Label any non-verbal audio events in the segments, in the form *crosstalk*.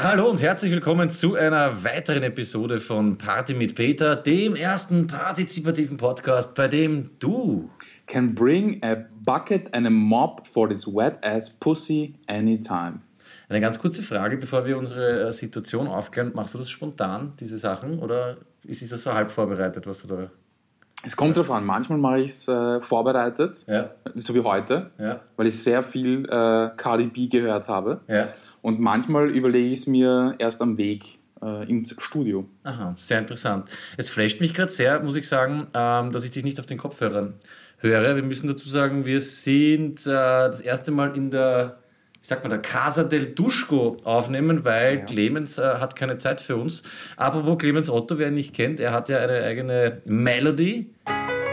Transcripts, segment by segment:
Ja, hallo und herzlich willkommen zu einer weiteren Episode von Party mit Peter, dem ersten partizipativen Podcast, bei dem du can bring a bucket and a mop for this wet ass pussy anytime. Eine ganz kurze Frage, bevor wir unsere äh, Situation aufklären. Machst du das spontan, diese Sachen, oder ist das so halb vorbereitet, was du da es kommt darauf an, manchmal mache ich es äh, vorbereitet, ja. so wie heute, ja. weil ich sehr viel äh, Cardi B gehört habe. Ja. Und manchmal überlege ich es mir erst am Weg äh, ins Studio. Aha, sehr interessant. Es flasht mich gerade sehr, muss ich sagen, ähm, dass ich dich nicht auf den Kopfhörern höre. Wir müssen dazu sagen, wir sind äh, das erste Mal in der ich sag mal, der Casa del Duschko aufnehmen, weil ja. Clemens äh, hat keine Zeit für uns. Apropos Clemens Otto, wer ihn nicht kennt, er hat ja eine eigene Melody.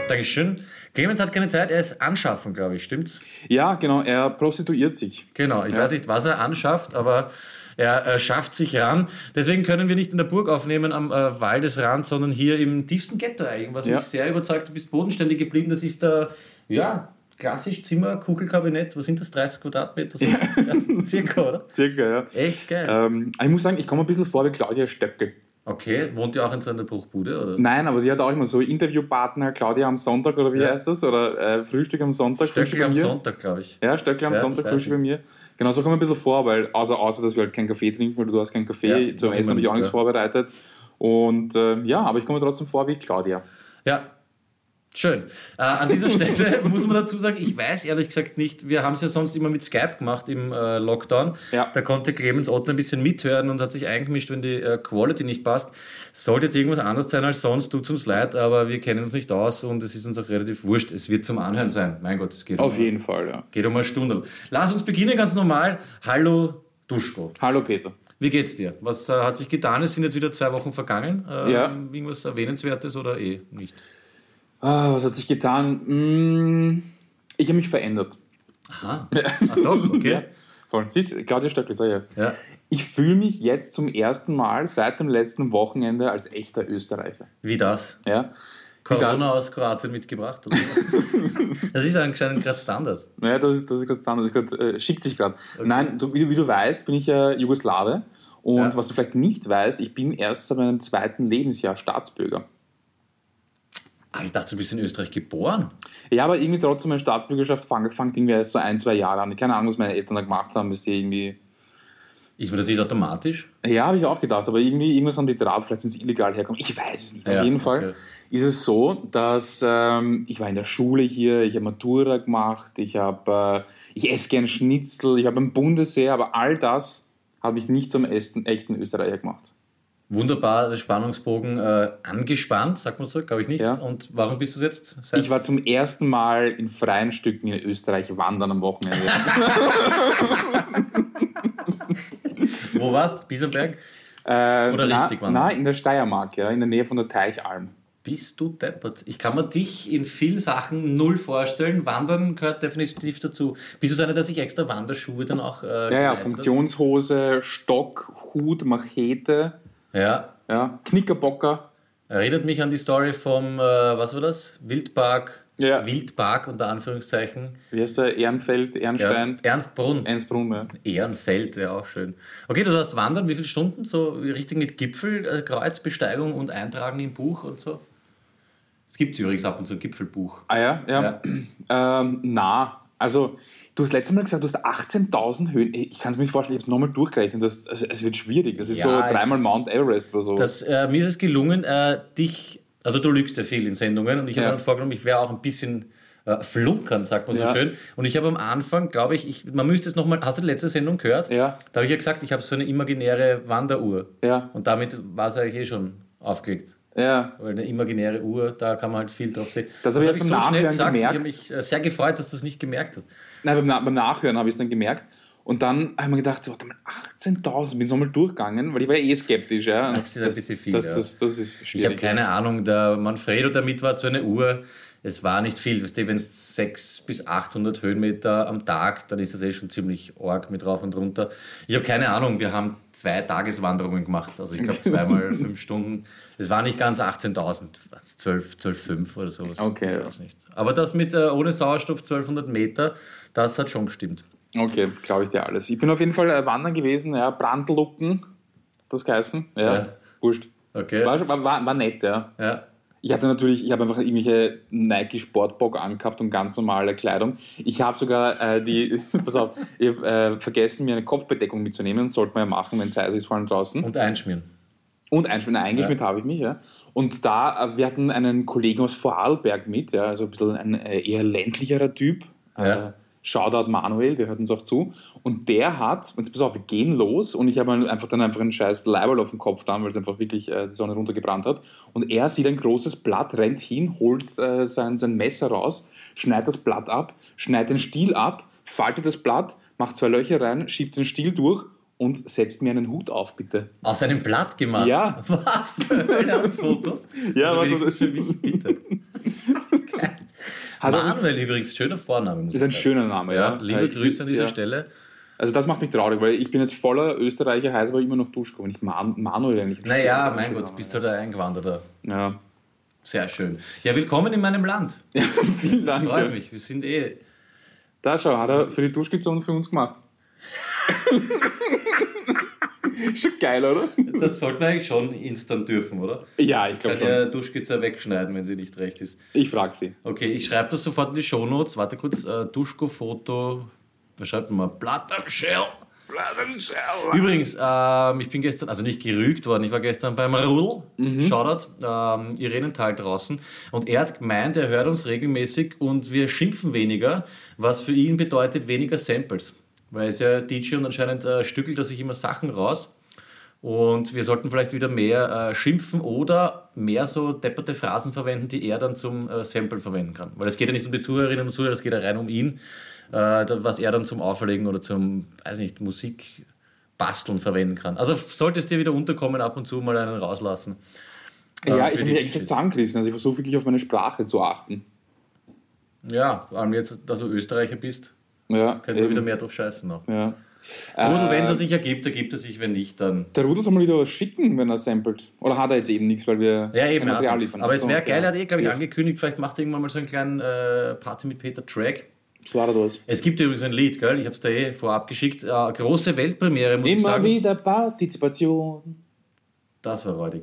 Dankeschön. Clemens hat keine Zeit, er ist anschaffen, glaube ich, stimmt's? Ja, genau, er prostituiert sich. Genau, ich Ja. weiß nicht, was er anschafft, aber er äh, schafft sich ran. Deswegen können wir nicht in der Burg aufnehmen am äh, Waldesrand, sondern hier im tiefsten Ghetto eigentlich. Was Ja. mich sehr überzeugt, du bist bodenständig geblieben. Das ist der, ja, klassisch Zimmer, Kugelkabinett. Was sind das, 30 Quadratmeter? So? Ja. *laughs* circa, oder? Circa, ja. Echt geil. Ähm, ich muss sagen, ich komme ein bisschen vor wie Claudia Stöckel. Okay, wohnt ihr auch in so einer Bruchbude, oder? Nein, aber die hat auch immer so Interviewpartner, Claudia am Sonntag oder wie Ja. heißt das? Oder äh, Frühstück am Sonntag. Bei am. Sonntag, glaube ich. Ja, Stöckl am Ja, Sonntag, Frühstück bei mir. Genau, so kommen wir ein bisschen vor, weil außer, außer dass wir halt keinen Kaffee trinken, weil du hast keinen Kaffee, Ja, zum Essen habe ich auch nicht, nichts vorbereitet. Und äh, ja, aber ich komme trotzdem vor wie Claudia. Ja. Schön. Äh, an dieser Stelle *laughs* muss man dazu sagen, ich weiß ehrlich gesagt nicht, wir haben es ja sonst immer mit Skype gemacht im äh, Lockdown. Ja. Da konnte Clemens Otto ein bisschen mithören und hat sich eingemischt, wenn die äh, Quality nicht passt. Sollte jetzt irgendwas anders sein als sonst, tut uns leid, aber wir kennen uns nicht aus und es ist uns auch relativ wurscht. Es wird zum Anhören sein. Mein Gott, es geht, Auf um, jeden Fall, ja. geht um eine Stunde. Lass uns beginnen ganz normal. Hallo Duschko. Hallo Peter. Wie geht's dir? Was äh, hat sich getan? Es sind jetzt wieder zwei Wochen vergangen. Ja. Irgendwas Erwähnenswertes oder eh nicht? Ah, was hat sich getan? Mm, ich habe mich verändert. Aha. *laughs* Ah, doch, okay. Ja, voll. Siehst du, Claudia Stöckl, sag ich ja. Ja. Ich fühle mich jetzt zum ersten Mal seit dem letzten Wochenende als echter Österreicher. Wie das? Ja? Corona aus Kroatien mitgebracht? *laughs* Das ist anscheinend gerade Standard. Naja, das ist, das ist gerade Standard, das grad, äh, schickt sich gerade. Nein, du, wie, wie du weißt, bin ich ja Jugoslawe. Und Ja. was du vielleicht nicht weißt, ich bin erst seit meinem zweiten Lebensjahr Staatsbürger. Ah, ich dachte, du bist in Österreich geboren. Ja, aber irgendwie trotzdem meine Staatsbürgerschaft fang- fängt irgendwie erst so ein, zwei Jahre an. Keine Ahnung, was meine Eltern da gemacht haben, bis sie irgendwie. Ist mir das nicht automatisch? Ja, habe ich auch gedacht, aber irgendwie irgendwas am Literat, vielleicht sind sie illegal herkommen. Ich weiß es nicht. Ja, Auf jeden Fall okay. ist es so, dass ähm, ich war in der Schule hier, ich habe Matura gemacht, ich habe, äh, ich esse gern Schnitzel, ich habe ein Bundesheer, aber all das habe ich nicht zum echten, echten Österreicher gemacht. Wunderbar, der Spannungsbogen äh, angespannt, sagt man so, glaube ich nicht. Ja. Und warum bist du jetzt? Seit Ich war zum ersten Mal in freien Stücken in Österreich wandern am Wochenende. *laughs* Wo warst du? Biesenberg? äh, Oder na, richtig wandern? Na, in der Steiermark, ja, in der Nähe von der Teichalm. Bist du deppert? Ich kann mir dich in vielen Sachen null vorstellen. Wandern gehört definitiv dazu. Bist du so einer, der sich extra Wanderschuhe dann auch äh, Ja, ja? Funktionshose, Stock, Hut, Machete, Ja, ja, Knickerbocker. Erinnert mich an die Story vom, äh, was war das? Wildpark. Ja. Wildpark unter Anführungszeichen. Wie heißt der? Ehrenfeld, Ehrenstein, Ernst, Ernst Brunn. Ja. Ehrenfeld wäre auch schön. Okay, du hast wandern, wie viele Stunden? So richtig mit Gipfel, äh, Kreuzbesteigung und Eintragen im Buch und so? Es gibt übrigens ab und zu ein Gipfelbuch. Ah ja, ja. Ähm, na, also du hast letztes Mal gesagt, du hast 18.000 Höhen. Ich kann es mir nicht vorstellen, ich habe es nochmal durchgerechnet. Das, also, es wird schwierig. Das ist Ja, so dreimal Mount Everest oder so. Das, äh, mir ist es gelungen, äh, dich, also du lügst ja viel in Sendungen und ich habe Ja. mir dann vorgenommen, ich wäre auch ein bisschen äh, flunkern, sagt man so Ja. schön. Und ich habe am Anfang, glaube ich, ich, man müsste es nochmal, hast du die letzte Sendung gehört? Ja. Da habe ich ja gesagt, ich habe so eine imaginäre Wanderuhr. ja, Und damit war es eigentlich eh schon aufgelegt. Ja. Weil eine imaginäre Uhr, da kann man halt viel drauf sehen. Das habe ich hab beim Nachhören Ich habe gemerkt. mich äh, sehr gefreut, dass du es nicht gemerkt hast. Nein, beim, Na- beim Nachhören habe ich es dann gemerkt. Und dann habe ich mir gedacht, so, warte mal, 18.000, bin so mal durchgegangen, weil ich war ja eh skeptisch. Ja. Das ist ein bisschen viel, Das, ja. das, das ist Ich habe schwierig. keine Ahnung, der Manfredo damit war so eine Uhr. Es war nicht viel. Weißt du, wenn es 600 bis 800 Höhenmeter am Tag, dann ist das eh schon ziemlich arg mit rauf und runter. Ich habe keine Ahnung, wir haben zwei Tageswanderungen gemacht. Also ich glaube zweimal *laughs* fünf Stunden. Es war nicht ganz 18.000, 12, 12,5 oder sowas. Okay. Ich weiß nicht. Aber das mit äh, ohne Sauerstoff 1200 Meter, das hat schon gestimmt. Okay, glaube ich dir alles. Ich bin auf jeden Fall äh, wandern gewesen, ja, Brandlucken, das geheißen. Ja, Ja. wurscht. Okay. War, war, war nett, ja. Ja. Ich hatte natürlich, ich habe einfach irgendwelche Nike Sportbock angehabt und ganz normale Kleidung. Ich habe sogar äh, die, *laughs* pass auf, ich habe äh, vergessen, mir eine Kopfbedeckung mitzunehmen. Sollte man ja machen, wenn es heiß ist, vor allem draußen. Und einschmieren. Und einschmieren, eingeschmiert habe ich mich, ja. Und da, äh, wir hatten einen Kollegen aus Vorarlberg mit, ja, also ein bisschen ein äh, eher ländlicherer Typ. Ja. Äh, Shoutout Manuel, der hört uns auch zu. Und der hat, und jetzt pass auf, wir gehen los und ich habe einfach dann einfach einen scheiß Leiberl auf dem Kopf da, weil es einfach wirklich äh, die Sonne runtergebrannt hat. Und er sieht ein großes Blatt, rennt hin, holt äh, sein, sein Messer raus, schneidet das Blatt ab, schneidet den Stiel ab, faltet das Blatt, macht zwei Löcher rein, schiebt den Stiel durch und setzt mir einen Hut auf, bitte. Aus einem Blatt gemacht? Ja. Was? Fotos? Ja, also wenigstens für mich, bitte. Hat Manuel übrigens, schöner Vorname. Muss Ist ein sagen. schöner Name, ja. Ja, liebe Grüße an dieser ja. Stelle. Also das macht mich traurig, weil ich bin jetzt voller Österreicher, heiße aber immer noch Duschko, wenn ich Man Manuel eigentlich. Naja, mein Gott, bist du da eingewanderter. Ja. Sehr schön. Ja, willkommen in meinem Land. *laughs* Vielen Dank. Ich freue ja. mich. Wir sind eh. Da schau, hat er für die Duschkizone für uns gemacht. *laughs* *laughs* Schon geil, oder? Das sollten wir eigentlich schon instant dürfen, oder? Ja, ich glaube kann schon. ja Duschkizze wegschneiden, wenn sie nicht recht ist. Ich frage sie. Okay, ich schreibe das sofort in die Shownotes. Warte kurz. Äh, Duschko-Foto. Was schreibt man mal? Plattenschell. Übrigens, ähm, ich bin gestern, also nicht gerügt worden, ich war gestern beim Rudel, Shoutout, ähm, Irenental draußen, und er hat gemeint, er hört uns regelmäßig und wir schimpfen weniger, was für ihn bedeutet weniger Samples. Weil er ist ja DJ und anscheinend äh, stückelt er sich immer Sachen raus. Und wir sollten vielleicht wieder mehr äh, schimpfen oder mehr so depperte Phrasen verwenden, die er dann zum äh, Sample verwenden kann. Weil es geht ja nicht um die Zuhörerinnen und Zuhörer, es geht ja rein um ihn, äh, was er dann zum Auferlegen oder zum, weiß nicht, Musik basteln verwenden kann. Also sollte es dir wieder unterkommen, ab und zu mal einen rauslassen. Äh, Ja, ich die mich extra zusammengerissen. Also ich versuche wirklich auf meine Sprache zu achten. Ja, vor allem jetzt, dass du Österreicher bist, Ja, können wir eben. wieder mehr drauf scheißen noch. Ja. Rudel, wenn Äh, es sich ergibt, ergibt es sich, wenn nicht, dann Der Rudel soll mal wieder was schicken, wenn er samplet. Oder hat er jetzt eben nichts, weil wir Ja, eben. Material liefern. aber es wäre geil, er hat eh, glaube ich, angekündigt, vielleicht macht er irgendwann mal so einen kleinen äh, Party mit Peter Track. So war das. Es gibt übrigens ein Lied, gell? ich habe es da eh vorab geschickt. Äh, große Weltpremiere, muss ich Immer sagen. wieder Partizipation. Das war räudig.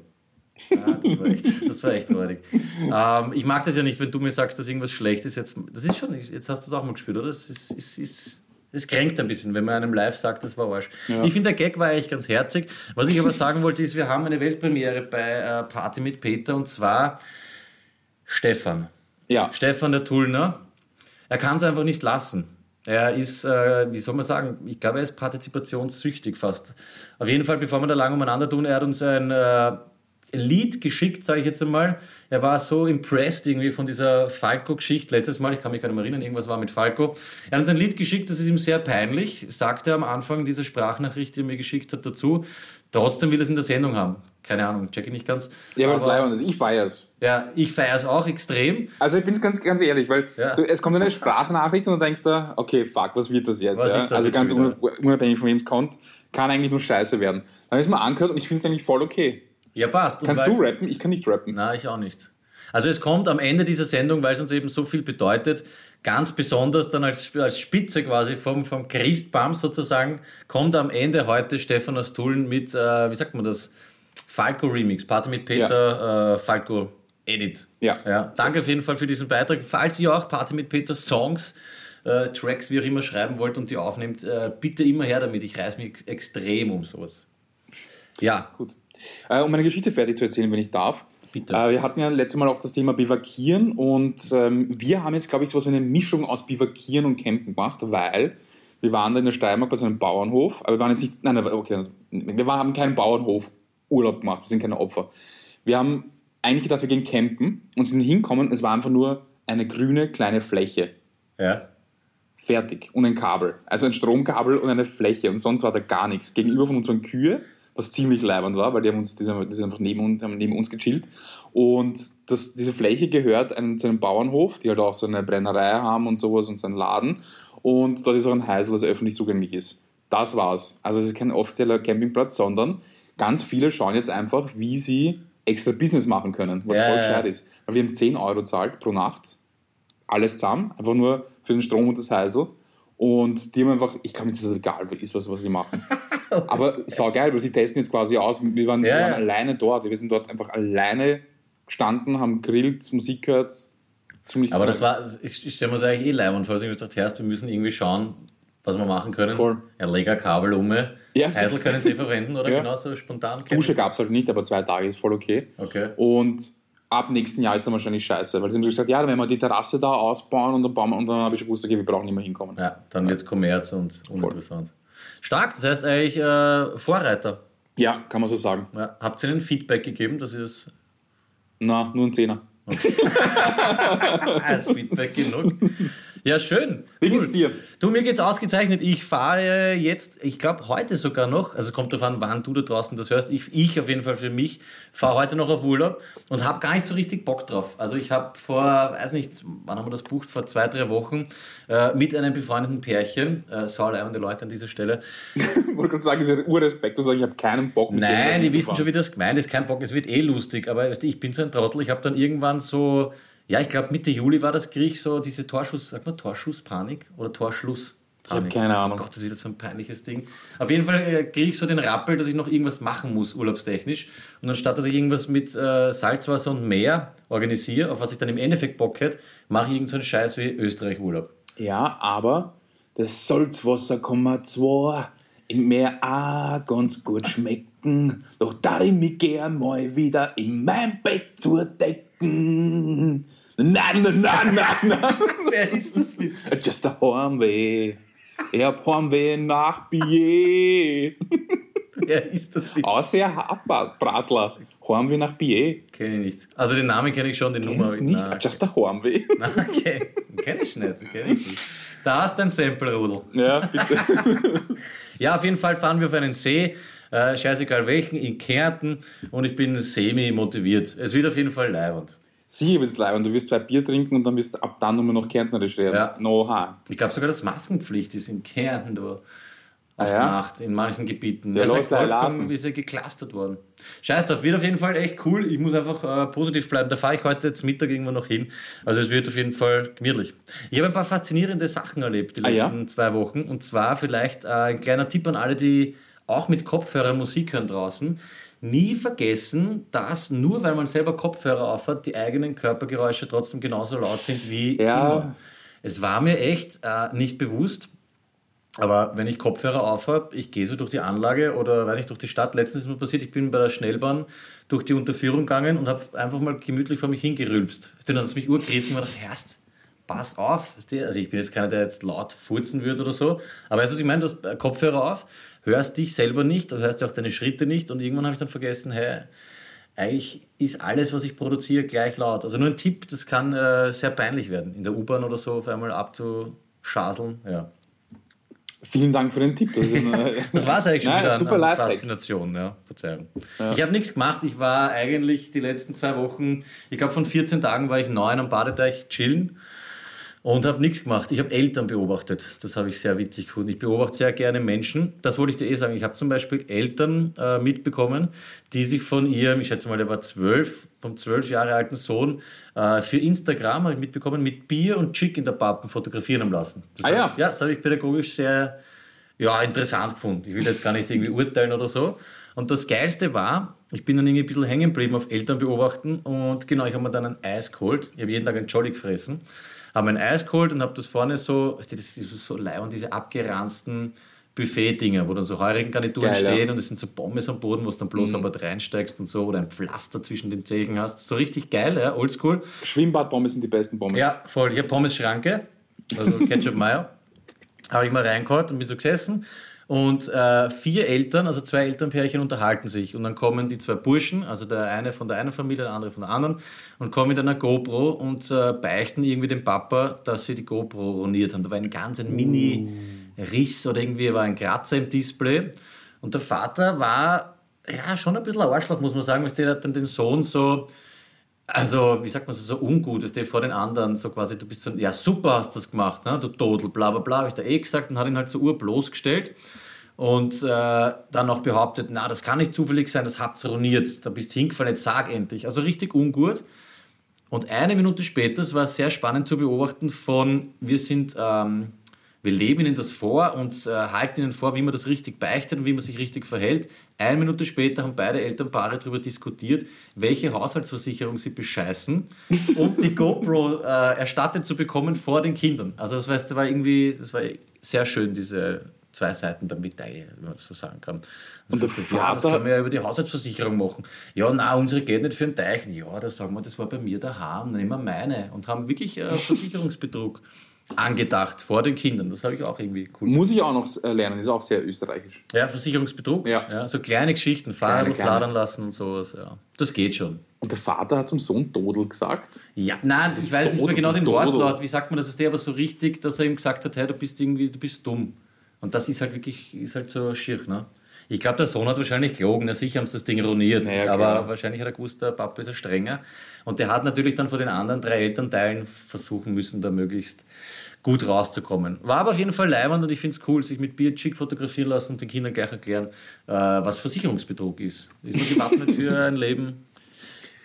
Ja, das war echt, das war echt räudig. Ähm, ich mag das ja nicht, wenn du mir sagst, dass irgendwas schlecht ist. Jetzt, das ist schon, jetzt hast du es auch mal gespürt, oder? Das ist, ist, ist, es kränkt ein bisschen, wenn man einem live sagt, das war Arsch. Ja. Ich finde, der Gag war eigentlich ganz herzig. Was ich aber sagen wollte, ist, wir haben eine Weltpremiere bei äh, Party mit Peter und zwar Stefan. Ja. Stefan der Tullner, er kann es einfach nicht lassen. Er ist, äh, wie soll man sagen, ich glaube, er ist partizipationssüchtig fast. Auf jeden Fall, bevor wir da lange umeinander tun, er hat uns ein äh, Lied geschickt, sage ich jetzt einmal. Er war so impressed irgendwie von dieser Falco-Geschichte letztes Mal. Ich kann mich gar nicht mehr erinnern, irgendwas war mit Falco. Er hat uns ein Lied geschickt, das ist ihm sehr peinlich, sagte er am Anfang dieser Sprachnachricht, die er mir geschickt hat, dazu. Trotzdem will er es in der Sendung haben. Keine Ahnung, check ich nicht ganz. Ja, aber das Leibern ist. Ich feier's. ja, ich feiere es auch extrem. Also ich bin ganz, ganz ehrlich, weil Ja. du, es kommt eine Sprachnachricht und du denkst da, okay, fuck, was wird das jetzt? Ja? das also jetzt ganz wieder? un- unabhängig von wem es kommt, kann eigentlich nur scheiße werden. Dann ist man angehört und ich finde es eigentlich voll okay. Ja, passt. Und Kannst du rappen? Ich kann nicht rappen. Na, ich auch nicht. Also es kommt am Ende dieser Sendung, weil es uns eben so viel bedeutet, ganz besonders dann als, als Spitze quasi vom, vom Christbaum sozusagen, kommt am Ende heute Stefan aus Tulln mit, äh, wie sagt man das, Falco Remix, Party mit Peter, äh, Falco Edit. Ja. ja. Danke auf jeden Fall für diesen Beitrag. Falls ihr auch Party mit Peter Songs, äh, Tracks, wie auch immer schreiben wollt und die aufnehmt, äh, bitte immer her damit. Ich reiß mich ex- extrem um sowas. Ja, Gut. Äh, um meine Geschichte fertig zu erzählen, wenn ich darf. Bitte. Äh, wir hatten ja letztes Mal auch das Thema Bivakieren und ähm, wir haben jetzt, glaube ich, so was wie eine Mischung aus Bivakieren und Campen gemacht, weil wir waren da in der Steiermark bei so einem Bauernhof, aber wir waren jetzt nicht, nein, nein, okay, wir waren, haben keinen Bauernhof Urlaub gemacht, wir sind keine Opfer. Wir haben eigentlich gedacht, wir gehen campen und sind hinkommen, es war einfach nur eine grüne kleine Fläche. ja. Fertig. Und ein Kabel. Also ein Stromkabel und eine Fläche. Und sonst war da gar nichts. Gegenüber von uns waren Kühe, was ziemlich leibend war, weil die haben uns, die sind, die sind einfach neben uns, haben neben uns gechillt. Und das, diese Fläche gehört einem, zu einem Bauernhof, die halt auch so eine Brennerei haben und sowas und so einen Laden. Und dort ist auch ein Heisel, das öffentlich zugänglich ist. Das war's. Also es ist kein offizieller Campingplatz, sondern ganz viele schauen jetzt einfach, wie sie extra Business machen können, was Ja, voll ja. gescheit ist. Weil wir haben 10 Euro zahlt pro Nacht alles zusammen, einfach nur für den Strom und das Heisel. Und die haben einfach, ich glaube, das ist egal, ist was, was die machen. *laughs* *laughs* Aber sau geil, weil sie testen jetzt quasi aus. Wir waren, Ja, wir waren ja. alleine dort. Wir sind dort einfach alleine gestanden, haben grillt, Musik gehört. Ziemlich Aber cool. das war, ich, ich stelle mir das eigentlich eh leid falls ich gesagt hast, wir müssen irgendwie schauen, was wir machen können. Voll. Ein Kabel um. Ja. Heisel können Sie verwenden oder *laughs* Ja. genauso spontan? Dusche gab es halt nicht, aber zwei Tage ist voll okay. Okay. Und ab nächsten Jahr ist dann wahrscheinlich scheiße, weil sie haben so gesagt, ja, werden wir die Terrasse da ausbauen und dann bauen wir, und dann habe ich schon gewusst, okay, wir brauchen nicht mehr hinkommen. Ja, dann wird es Kommerz und uninteressant. Stark, das heißt eigentlich äh, Vorreiter. Ja, kann man so sagen. Ja. Habt ihr ihnen Feedback gegeben, dass ihr das Na, nur ein Zehner. *laughs* als Feedback genug? Ja, schön. Wie geht's dir? Du, mir geht's ausgezeichnet. Ich fahre jetzt, ich glaube heute sogar noch, also es kommt darauf an, wann du da draußen das hörst. Ich, ich auf jeden Fall für mich fahre heute noch auf Urlaub und habe gar nicht so richtig Bock drauf. Also ich habe vor, weiß nicht, wann haben wir das bucht? Vor zwei, drei Wochen äh, mit einem befreundeten Pärchen, äh, sauleibende Leute an dieser Stelle, *laughs* Ich wollte gerade sagen, es ist Urrespekt, du sagst, ich habe keinen Bock Nein, die wissen schon, wie das gemeint ist. Kein Bock, es wird eh lustig. Aber weißt du, ich bin so ein Trottel. Ich habe dann irgendwann so, ja, ich glaube Mitte Juli war das, krieg ich so diese Torschuss, sag mal Torschusspanik oder Torschluss. Ich habe keine Ahnung. Oh Gott, das ist wieder so ein peinliches Ding. Auf jeden Fall äh, kriege ich so den Rappel, dass ich noch irgendwas machen muss, urlaubstechnisch. Und anstatt dass ich irgendwas mit äh, Salzwasser und Meer organisiere, auf was ich dann im Endeffekt Bock hätte, mache ich irgendeinen so einen Scheiß wie Österreich-Urlaub. Ja, aber das Salzwasser kann man zwar im Meer auch ganz gut schmecken, doch da ich mich gern mal wieder in mein Bett zudecken. Nein, nein, nein, nein, nein. Wer ist das bitte? Just a Heimweh. Ich hab Heimweh nach Bier. Wer ist das bitte? Außer Hartbratler. Heimweh nach Bier. Kenne ich nicht. Also den Namen kenne ich schon, die Nummer. Kennst nicht? Nein. Just a Heimweh. *laughs* Nein, okay. Kenn ich nicht. Kenn ich nicht. Da hast du ein Sample-Rudel. Ja, bitte. *laughs* Ja, auf jeden Fall fahren wir auf einen See, äh, scheißegal welchen, in Kärnten und ich bin semi-motiviert. Es wird auf jeden Fall leibend. Sicher wird's leid und du wirst zwei Bier trinken und dann wirst du ab dann nur noch Kärntnerisch reden. Ja. No ha. Ich glaube sogar, dass Maskenpflicht ist in Kärnten da. Auf Ah ja? Nacht, in manchen Gebieten. Ja, Ja, da Wolfgang ist ja geklustert worden. Scheiß drauf, wird auf jeden Fall echt cool. Ich muss einfach äh, positiv bleiben. Da fahre ich heute zum Mittag irgendwo noch hin. Also es wird auf jeden Fall gemütlich. Ich habe ein paar faszinierende Sachen erlebt die Ah, ja? letzten zwei Wochen. Und zwar vielleicht äh, ein kleiner Tipp an alle, die auch mit Kopfhörer Musik hören draußen. Nie vergessen, dass nur weil man selber Kopfhörer aufhat, die eigenen Körpergeräusche trotzdem genauso laut sind wie Ja. immer. Es war mir echt äh, nicht bewusst, aber wenn ich Kopfhörer aufhabe, ich gehe so durch die Anlage oder weiß nicht, durch die Stadt. Letztens ist mir passiert, ich bin bei der Schnellbahn durch die Unterführung gegangen und habe einfach mal gemütlich vor mich hingerülpst. Dann hat es mich urgerissen und ich gedacht, Herrst, pass auf. Also ich bin jetzt keiner, der jetzt laut furzen würde oder so. Aber weißt du, was ich meine? Du hast äh, Kopfhörer auf, hörst dich selber nicht und hörst auch deine Schritte nicht und irgendwann habe ich dann vergessen, hey, eigentlich ist alles, was ich produziere, gleich laut. Also nur ein Tipp, das kann äh, sehr peinlich werden, in der U-Bahn oder so auf einmal abzuschaseln. Ja. Vielen Dank für den Tipp. Das, eine, *laughs* Das war es eigentlich schon Nein, wieder super an. Faszination. Ja. Verzeihung. Ich habe nichts gemacht. Ich war eigentlich die letzten zwei Wochen, ich glaube von 14 Tagen war ich neun am Badeteich chillen und habe nichts gemacht. Ich habe Eltern beobachtet. Das habe ich sehr witzig gefunden. Ich beobachte sehr gerne Menschen. Das wollte ich dir eh sagen. Ich habe zum Beispiel Eltern äh, mitbekommen, die sich von ihrem, ich schätze mal, der war zwölf, vom zwölf Jahre alten Sohn äh, für Instagram, habe ich mitbekommen, mit Bier und Chick in der Pappen fotografieren haben lassen. Das Ah ja. ich- Ja, das habe ich pädagogisch sehr ja, interessant gefunden. Ich will jetzt gar nicht irgendwie urteilen oder so. Und das Geilste war, ich bin dann irgendwie ein bisschen hängen geblieben auf Eltern beobachten und genau, ich habe mir dann ein Eis geholt. Ich habe jeden Tag ein Jolly gefressen, habe ein Eis geholt und habe das vorne so, das ist so leibend, diese abgeranzten Buffet-Dinger, wo dann so heurigen Garnituren Geil, ja. stehen und es sind so Pommes am Boden, wo du dann bloß aber reinsteigst und so oder ein Pflaster zwischen den Zehen hast. So richtig geil, ja, oldschool. Schwimmbadpommes sind die besten Pommes. Ja, voll. Ich habe Pommes-Schranke, also Ketchup *laughs* Mayo. habe ich mal reingehauen und bin so gesessen. Und äh, vier Eltern, also zwei Elternpärchen, unterhalten sich. Und dann kommen die zwei Burschen, also der eine von der einen Familie, der andere von der anderen, und kommen mit einer GoPro und äh, beichten irgendwie dem Papa, dass sie die GoPro ruiniert haben. Da war ein ganz ein Mini-Riss oder irgendwie war ein Kratzer im Display. Und der Vater war ja schon ein bisschen ein Arschloch, muss man sagen, weil der hat dann den Sohn so also, wie sagt man so, so ungut, dass der vor den anderen so quasi, du bist so, ja super hast das gemacht, ne? du Todel, bla bla bla, habe ich da eh gesagt und hat ihn halt so urbloßgestellt und äh, dann auch behauptet, na, das kann nicht zufällig sein, das habt ihr ruiniert, da bist hingefallen, jetzt sag endlich. Also richtig ungut. Und eine Minute später, es war sehr spannend zu beobachten, von, wir sind, ähm, Wir leben ihnen das vor und äh, halten ihnen vor, wie man das richtig beichtet und wie man sich richtig verhält. Eine Minute später haben beide Elternpaare darüber diskutiert, welche Haushaltsversicherung sie bescheißen, *laughs* um die GoPro äh, erstattet zu bekommen vor den Kindern. Also das, heißt, das war irgendwie, das war sehr schön, diese zwei Seiten der Medaille, wenn man das so sagen kann. Und, und das, sagt, ja, das kann man ja über die Haushaltsversicherung machen. Ja, na, unsere geht nicht für einen Teich. Ja, da sagen wir, das war bei mir daheim, nehmen wir meine. Und haben wirklich äh, *laughs* Versicherungsbetrug angedacht vor den Kindern. Das habe ich auch irgendwie cool. Muss ich auch noch äh, lernen, ist auch sehr österreichisch. Ja, Versicherungsbetrug. Ja. ja so kleine Geschichten, Fahrrad fladern lassen und sowas. Ja. Das geht schon. Und der Vater hat zum Sohn Dodel gesagt? Ja, nein, ich weiß nicht mehr genau den Wortlaut. Wie sagt man das? Was der aber so richtig, dass er ihm gesagt hat, hey, du bist irgendwie, du bist dumm. Und das ist halt wirklich, ist halt so schier, ne? Ich glaube, der Sohn hat wahrscheinlich gelogen. Ja, sicher haben sie das Ding ruiniert. Naja, aber wahrscheinlich hat er gewusst, der Papa ist ein strenger. Und der hat natürlich dann von den anderen drei Elternteilen versuchen müssen, da möglichst gut rauszukommen. War aber auf jeden Fall leibend und ich finde es cool, sich mit Bier chic fotografieren lassen und den Kindern gleich erklären, äh, was Versicherungsbetrug ist. Ist man gewappnet für *laughs* ein Leben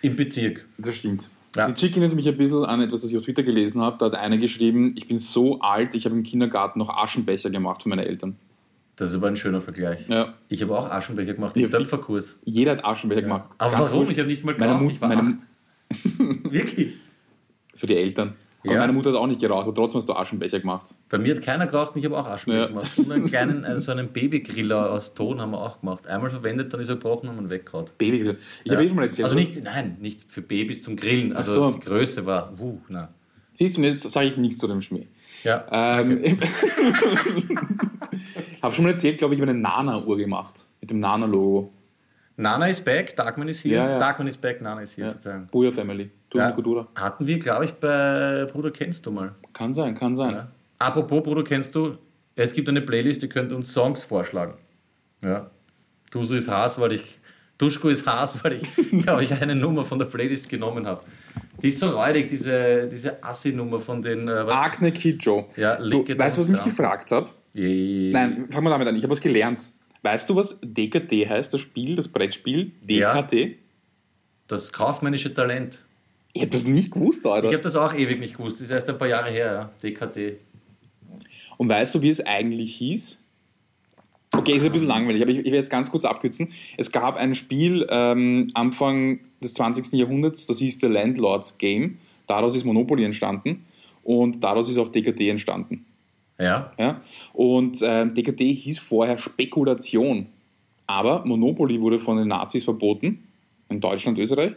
im Bezirk. Das stimmt. Ja. Die Chick erinnert mich ein bisschen an etwas, das ich auf Twitter gelesen habe. Da hat einer geschrieben, ich bin so alt, ich habe im Kindergarten noch Aschenbecher gemacht für meine Eltern. Das ist aber ein schöner Vergleich. Ja. Ich habe auch Aschenbecher gemacht im Töpferkurs. Jeder hat Aschenbecher ja. gemacht. Aber Ganz warum? Cool. Ich habe nicht mal geraucht, meine ich war meine *laughs* Wirklich? Für die Eltern. Aber ja. meine Mutter hat auch nicht geraucht, aber trotzdem hast du Aschenbecher gemacht. Bei mir hat keiner geraucht und ich habe auch Aschenbecher ja. gemacht. Und einen kleinen, äh, *laughs* so einen Babygriller aus Ton haben wir auch gemacht. Einmal verwendet, dann ist er gebrochen und man weggehauen. Babygriller? Ich ja. habe eh schon mal erzählt. Also nicht, nein, nicht für Babys zum Grillen. Also so. die Größe war, wuh, na. Siehst du, jetzt sage ich nichts zu dem Schmäh. Ja. Ähm, okay. *laughs* habe schon mal erzählt, glaube ich, habe eine Nana-Uhr gemacht. Mit dem Nana-Logo. Nana is back, Darkman is here. Ja, ja. Darkman is back, Nana is here ja. sozusagen. Booyah Family. Du ja. Hatten wir, glaube ich, bei Bruder Kennst du mal. Kann sein, kann sein. Ja. Apropos Bruder Kennst du, es gibt eine Playlist, die könnt uns Songs vorschlagen. Ja. Dusu ist Haas, weil ich. Duschko ist Haas, weil ich, glaube *laughs* ich, eine Nummer von der Playlist genommen habe. Die ist so räudig, diese, diese Assi-Nummer von den. Äh, was? Agne Kidjo. Ja, du, weißt du, was ich mich gefragt habe? Nein, fangen wir damit an. Ich habe was gelernt. Weißt du, was DKT heißt, das Spiel, das Brettspiel? DKT? Ja, das kaufmännische Talent. Ich hätte das nicht gewusst, Alter. Ich habe das auch ewig nicht gewusst. Das ist erst ein paar Jahre her, ja. DKT. Und weißt du, wie es eigentlich hieß? Okay, ist ein bisschen langweilig, aber ich, ich werde jetzt ganz kurz abkürzen. Es gab ein Spiel ähm, Anfang des 20. Jahrhunderts, das hieß The Landlord's Game. Daraus ist Monopoly entstanden und daraus ist auch DKT entstanden. Ja. ja? Und äh, DKT hieß vorher Spekulation. Aber Monopoly wurde von den Nazis verboten, in Deutschland, Österreich.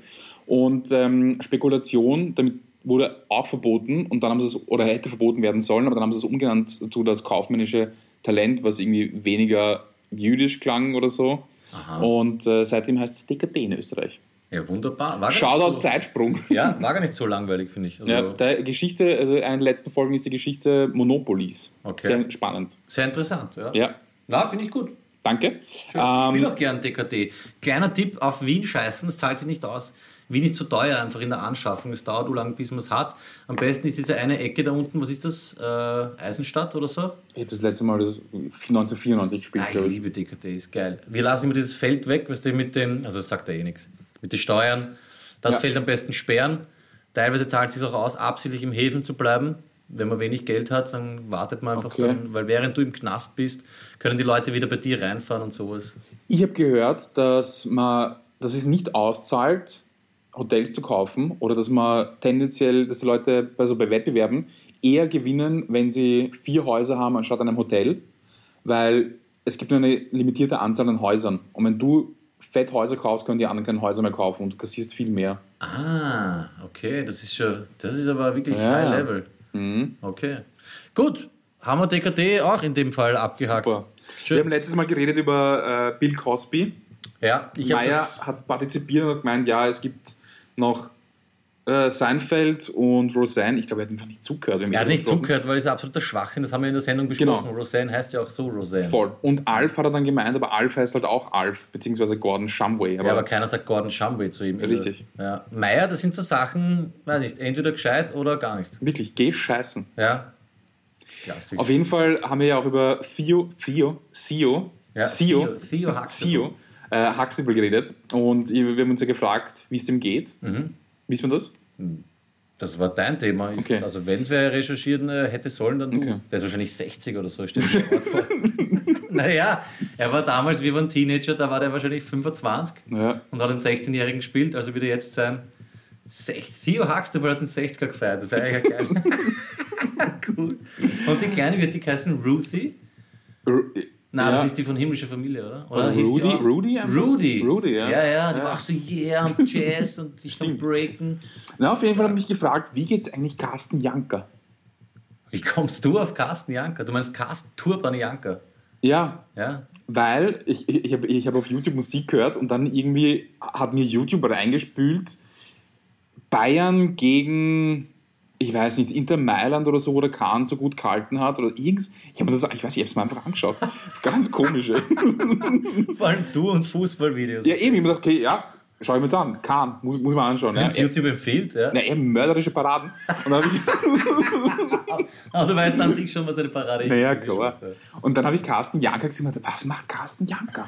Und ähm, Spekulation, damit wurde auch verboten und dann haben sie es, oder hätte verboten werden sollen, aber dann haben sie es umgenannt zu das kaufmännische Talent, was irgendwie weniger jüdisch klang oder so. Aha. Und äh, seitdem heißt es DKT in Österreich. Ja, wunderbar. War Shoutout so, Zeitsprung. Ja, war gar nicht so langweilig, finde ich. Also ja, der Geschichte, also eine der letzten Folgen ist die Geschichte Monopolis. Okay. Sehr spannend. Sehr interessant, ja. Ja. Na, finde ich gut. Danke. Schön. Ich spiele ähm, auch gern DKT. Kleiner Tipp, auf Wien scheißen, das zahlt sich nicht aus. Wien ist zu teuer einfach in der Anschaffung. Es dauert so lange, bis man es hat. Am besten ist diese eine Ecke da unten, was ist das? Äh, Eisenstadt oder so? Ich habe das letzte Mal 1994 gespielt. Ah, ich liebe DKT, ist geil. Wir lassen immer dieses Feld weg, was du mit den, also das sagt er eh nichts, mit den Steuern. Das ja. Feld am besten sperren. Teilweise zahlt es sich auch aus, absichtlich im Häfen zu bleiben. Wenn man wenig Geld hat, dann wartet man einfach okay. dann, weil während du im Knast bist, können die Leute wieder bei dir reinfahren und sowas. Ich habe gehört, dass man, dass es nicht auszahlt, Hotels zu kaufen oder dass man tendenziell, dass die Leute also bei Wettbewerben eher gewinnen, wenn sie vier Häuser haben anstatt einem Hotel, weil es gibt nur eine limitierte Anzahl an Häusern. Und wenn du fett Häuser kaufst, können die anderen keine Häuser mehr kaufen und du kassierst viel mehr. Ah, okay, das ist schon, das ist aber wirklich ja. High Level. Mhm. Okay. Gut, haben wir DKT auch in dem Fall abgehakt. Super. Schön. Wir haben letztes Mal geredet über äh, Bill Cosby. Ja, ich Meyer hat partizipiert und gemeint, ja, es gibt noch äh, Seinfeld und Roseanne, ich glaube, er hat einfach nicht zugehört. Er hat nicht zugehört, weil es absoluter Schwachsinn das haben wir in der Sendung besprochen. Genau. Roseanne heißt ja auch so Roseanne. Voll. Und Alf hat er dann gemeint, aber Alf heißt halt auch Alf, beziehungsweise Gordon Shumway. Aber ja, aber keiner sagt Gordon Shumway zu ihm. Richtig. Ja. Meier, das sind so Sachen, weiß nicht, entweder gescheit oder gar nicht. Wirklich, geh scheißen. Ja. Klassisch. Auf jeden Fall haben wir ja auch über Theo, Theo, Theo, ja, Theo, Theo, Theo. Theo, äh, Huxtable geredet und wir haben uns ja gefragt, wie es dem geht. Mhm. Wissen wir das? Hm. Das war dein Thema. Ich, Okay. Also wenn es wer recherchieren äh, hätte sollen, dann du. Okay. Der ist wahrscheinlich 60 oder so, vor. *laughs* naja, er war damals, wir waren Teenager, da war der wahrscheinlich 25 Ja. und hat einen 16-Jährigen gespielt, also würde jetzt sein 60. Theo Huxtable hat einen 60er gefeiert. Das wäre eigentlich *laughs* geil. *laughs* cool. Und die Kleine wird die heißen Ruthie. Nein, ja. das ist die von himmlischer Familie, oder? Oder Rudy? auch? Rudy? Rudy. Rudy, ja. Ja, ja, die Ja. war auch so yeah und *laughs* Jazz und ich kann breaken. Na, auf jeden Fall habe ich mich gefragt, wie geht's eigentlich Carsten Janker? Wie kommst du auf Carsten Janker? Du meinst Carsten Turban Janker? Ja, Ja? weil ich, ich, ich habe ich hab auf YouTube Musik gehört und dann irgendwie hat mir YouTube reingespült, Bayern gegen, ich weiß nicht, Inter Mailand oder so, wo der Kahn so gut gehalten hat oder irgendwas. Ich habe mir das, ich weiß, ich habe es mir einfach angeschaut. *laughs* Ganz komisch. ey. *laughs* Vor allem du und Fußballvideos. ja, eben, ich habe mir gedacht, okay, ja, schau ich mir das an. Kahn, muss, muss man anschauen. Wenn Ja, es YouTube empfiehlt, ja. na, eben mörderische Paraden. Und dann ich, *laughs* Aber du weißt an sich schon, was eine Parade ist. naja, klar. so. Und dann habe ich Carsten Janker gesehen und dachte, was macht Carsten Janker?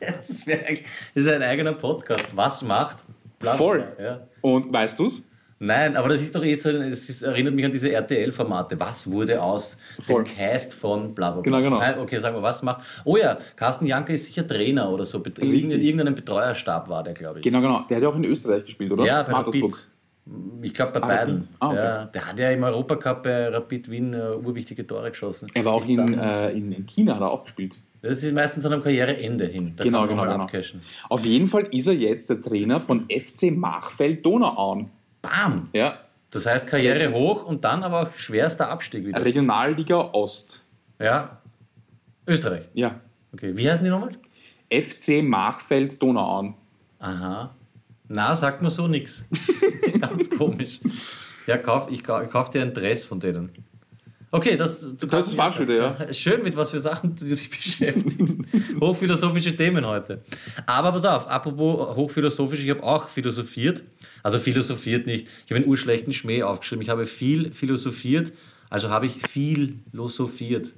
Das, das ist ein eigener Podcast. Was macht? Bla, bla, Voll. Ja. Und weißt du's? Nein, aber das ist doch eh so, es ist, erinnert mich an diese RTL-Formate. Was wurde aus Voll. dem Cast von bla bla bla? Genau, genau. Nein, okay, sagen wir, was macht. Oh ja, Carsten Janker ist sicher Trainer oder so. Richtig. In irgendeinem Betreuerstab war der, glaube ich. Genau, genau. Der hat ja auch in Österreich gespielt, oder? Ja, bei. Rapid. Ich glaube bei Ah, beiden. Ah, okay. ja, der hat ja im Europacup bei Rapid Wien äh, urwichtige Tore geschossen. Er war auch in, dann- äh, in, in China, hat er auch gespielt. Das ist meistens an einem Karriereende hin. Da Genau, genau, genau. abcashen. Auf jeden Fall ist er jetzt der Trainer von FC Machfeld Donauauen. Bam! Ja. Das heißt Karriere hoch und dann aber auch schwerster Abstieg wieder. Regionalliga Ost. Ja. Österreich. Ja. Okay. Wie heißen die nochmal? FC Machfeld Donauauen. Aha. Na, sagt mir so nix. *laughs* Ganz komisch. Ja, kauf, ich, ich kauf dir ein Dress von denen. Okay, das, du Das ist wieder, ja. *laughs* Schön, mit was für Sachen du dich *laughs* beschäftigst. Hochphilosophische Themen heute. Aber pass auf, apropos hochphilosophisch, ich habe auch philosophiert. Also philosophiert nicht. Ich habe einen urschlechten Schmäh aufgeschrieben. Ich habe viel philosophiert, also habe ich viel philosophiert.